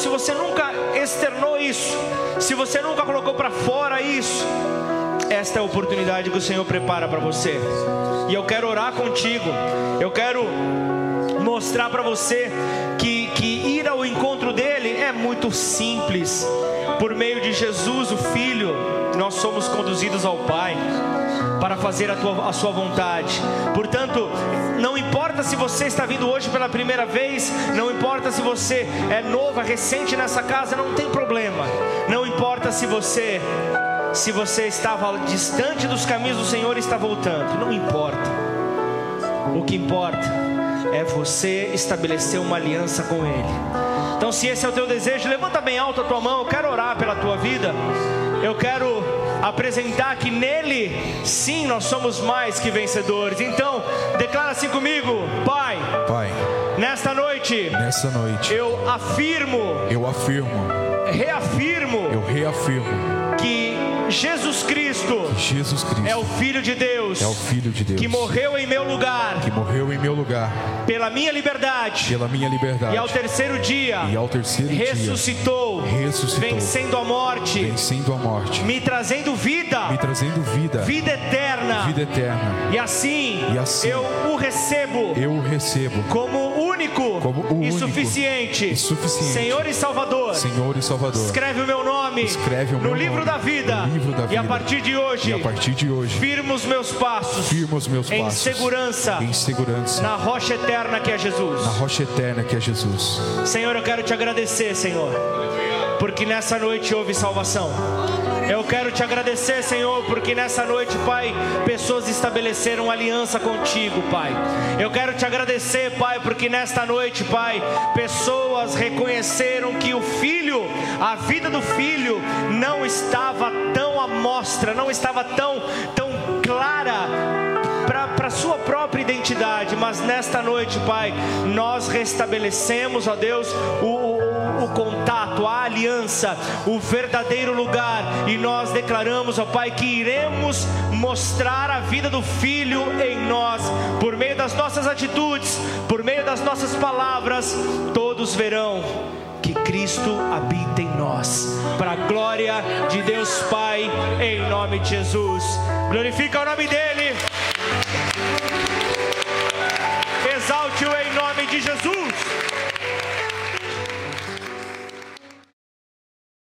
se você nunca externou isso, se você nunca colocou para fora isso, esta é a oportunidade que o Senhor prepara para você. E eu quero orar contigo. Eu quero mostrar para você que, que ir ao encontro dele é muito simples. Por meio de Jesus, o Filho, nós somos conduzidos ao Pai para fazer a, tua, a sua vontade. Portanto, importa se você está vindo hoje pela primeira vez, não importa se você é novo, é recente nessa casa, não tem problema. Não importa se você se você estava distante dos caminhos do Senhor e está voltando, não importa. O que importa é você estabelecer uma aliança com Ele. Então, se esse é o teu desejo, levanta bem alto a tua mão. Eu quero orar pela tua vida. Eu quero apresentar que nele, sim, nós somos mais que vencedores. Então, assim comigo, Pai. Pai. Nesta noite. Nesta noite. Eu afirmo. Eu afirmo. Reafirmo. Eu reafirmo Jesus Cristo, Jesus Cristo. É o Filho de Deus, é o Filho de Deus que morreu em meu lugar, que morreu em meu lugar. Pela minha liberdade, pela minha liberdade. E ao terceiro dia, e ao terceiro ressuscitou, dia, ressuscitou, vencendo a morte, vencendo a morte, me trazendo vida, me trazendo vida, vida eterna, vida eterna. E assim, e assim eu o recebo, eu o recebo como único, como o e único suficiente, e suficiente, Senhor e Salvador, Senhor e Salvador. Escreve o meu nome, escreve o no meu livro nome, da vida, no livro da vida. E a partir de hoje, e a partir de hoje, firma os meus passos, firma os meus em passos, segurança, em segurança, na rocha eterna que é Jesus, na rocha eterna que é Jesus. Senhor, eu quero te agradecer, Senhor, porque nessa noite houve salvação. Eu quero te agradecer, Senhor, porque nessa noite, Pai, pessoas estabeleceram aliança contigo, Pai. Eu quero te agradecer, Pai, porque nesta noite, Pai, pessoas reconheceram que o filho, a vida do filho, não estava tão à mostra, não estava tão, tão clara para a sua própria identidade, mas nesta noite, Pai, nós restabelecemos, ó Deus, o, o, contato, a aliança, o verdadeiro lugar, e nós declaramos, ó Pai, que iremos mostrar a vida do Filho em nós, por meio das nossas atitudes, por meio das nossas palavras, todos verão que Cristo habita em nós, para a glória de Deus Pai, em nome de Jesus. Glorifica o nome dEle. exalte-o em nome de Jesus.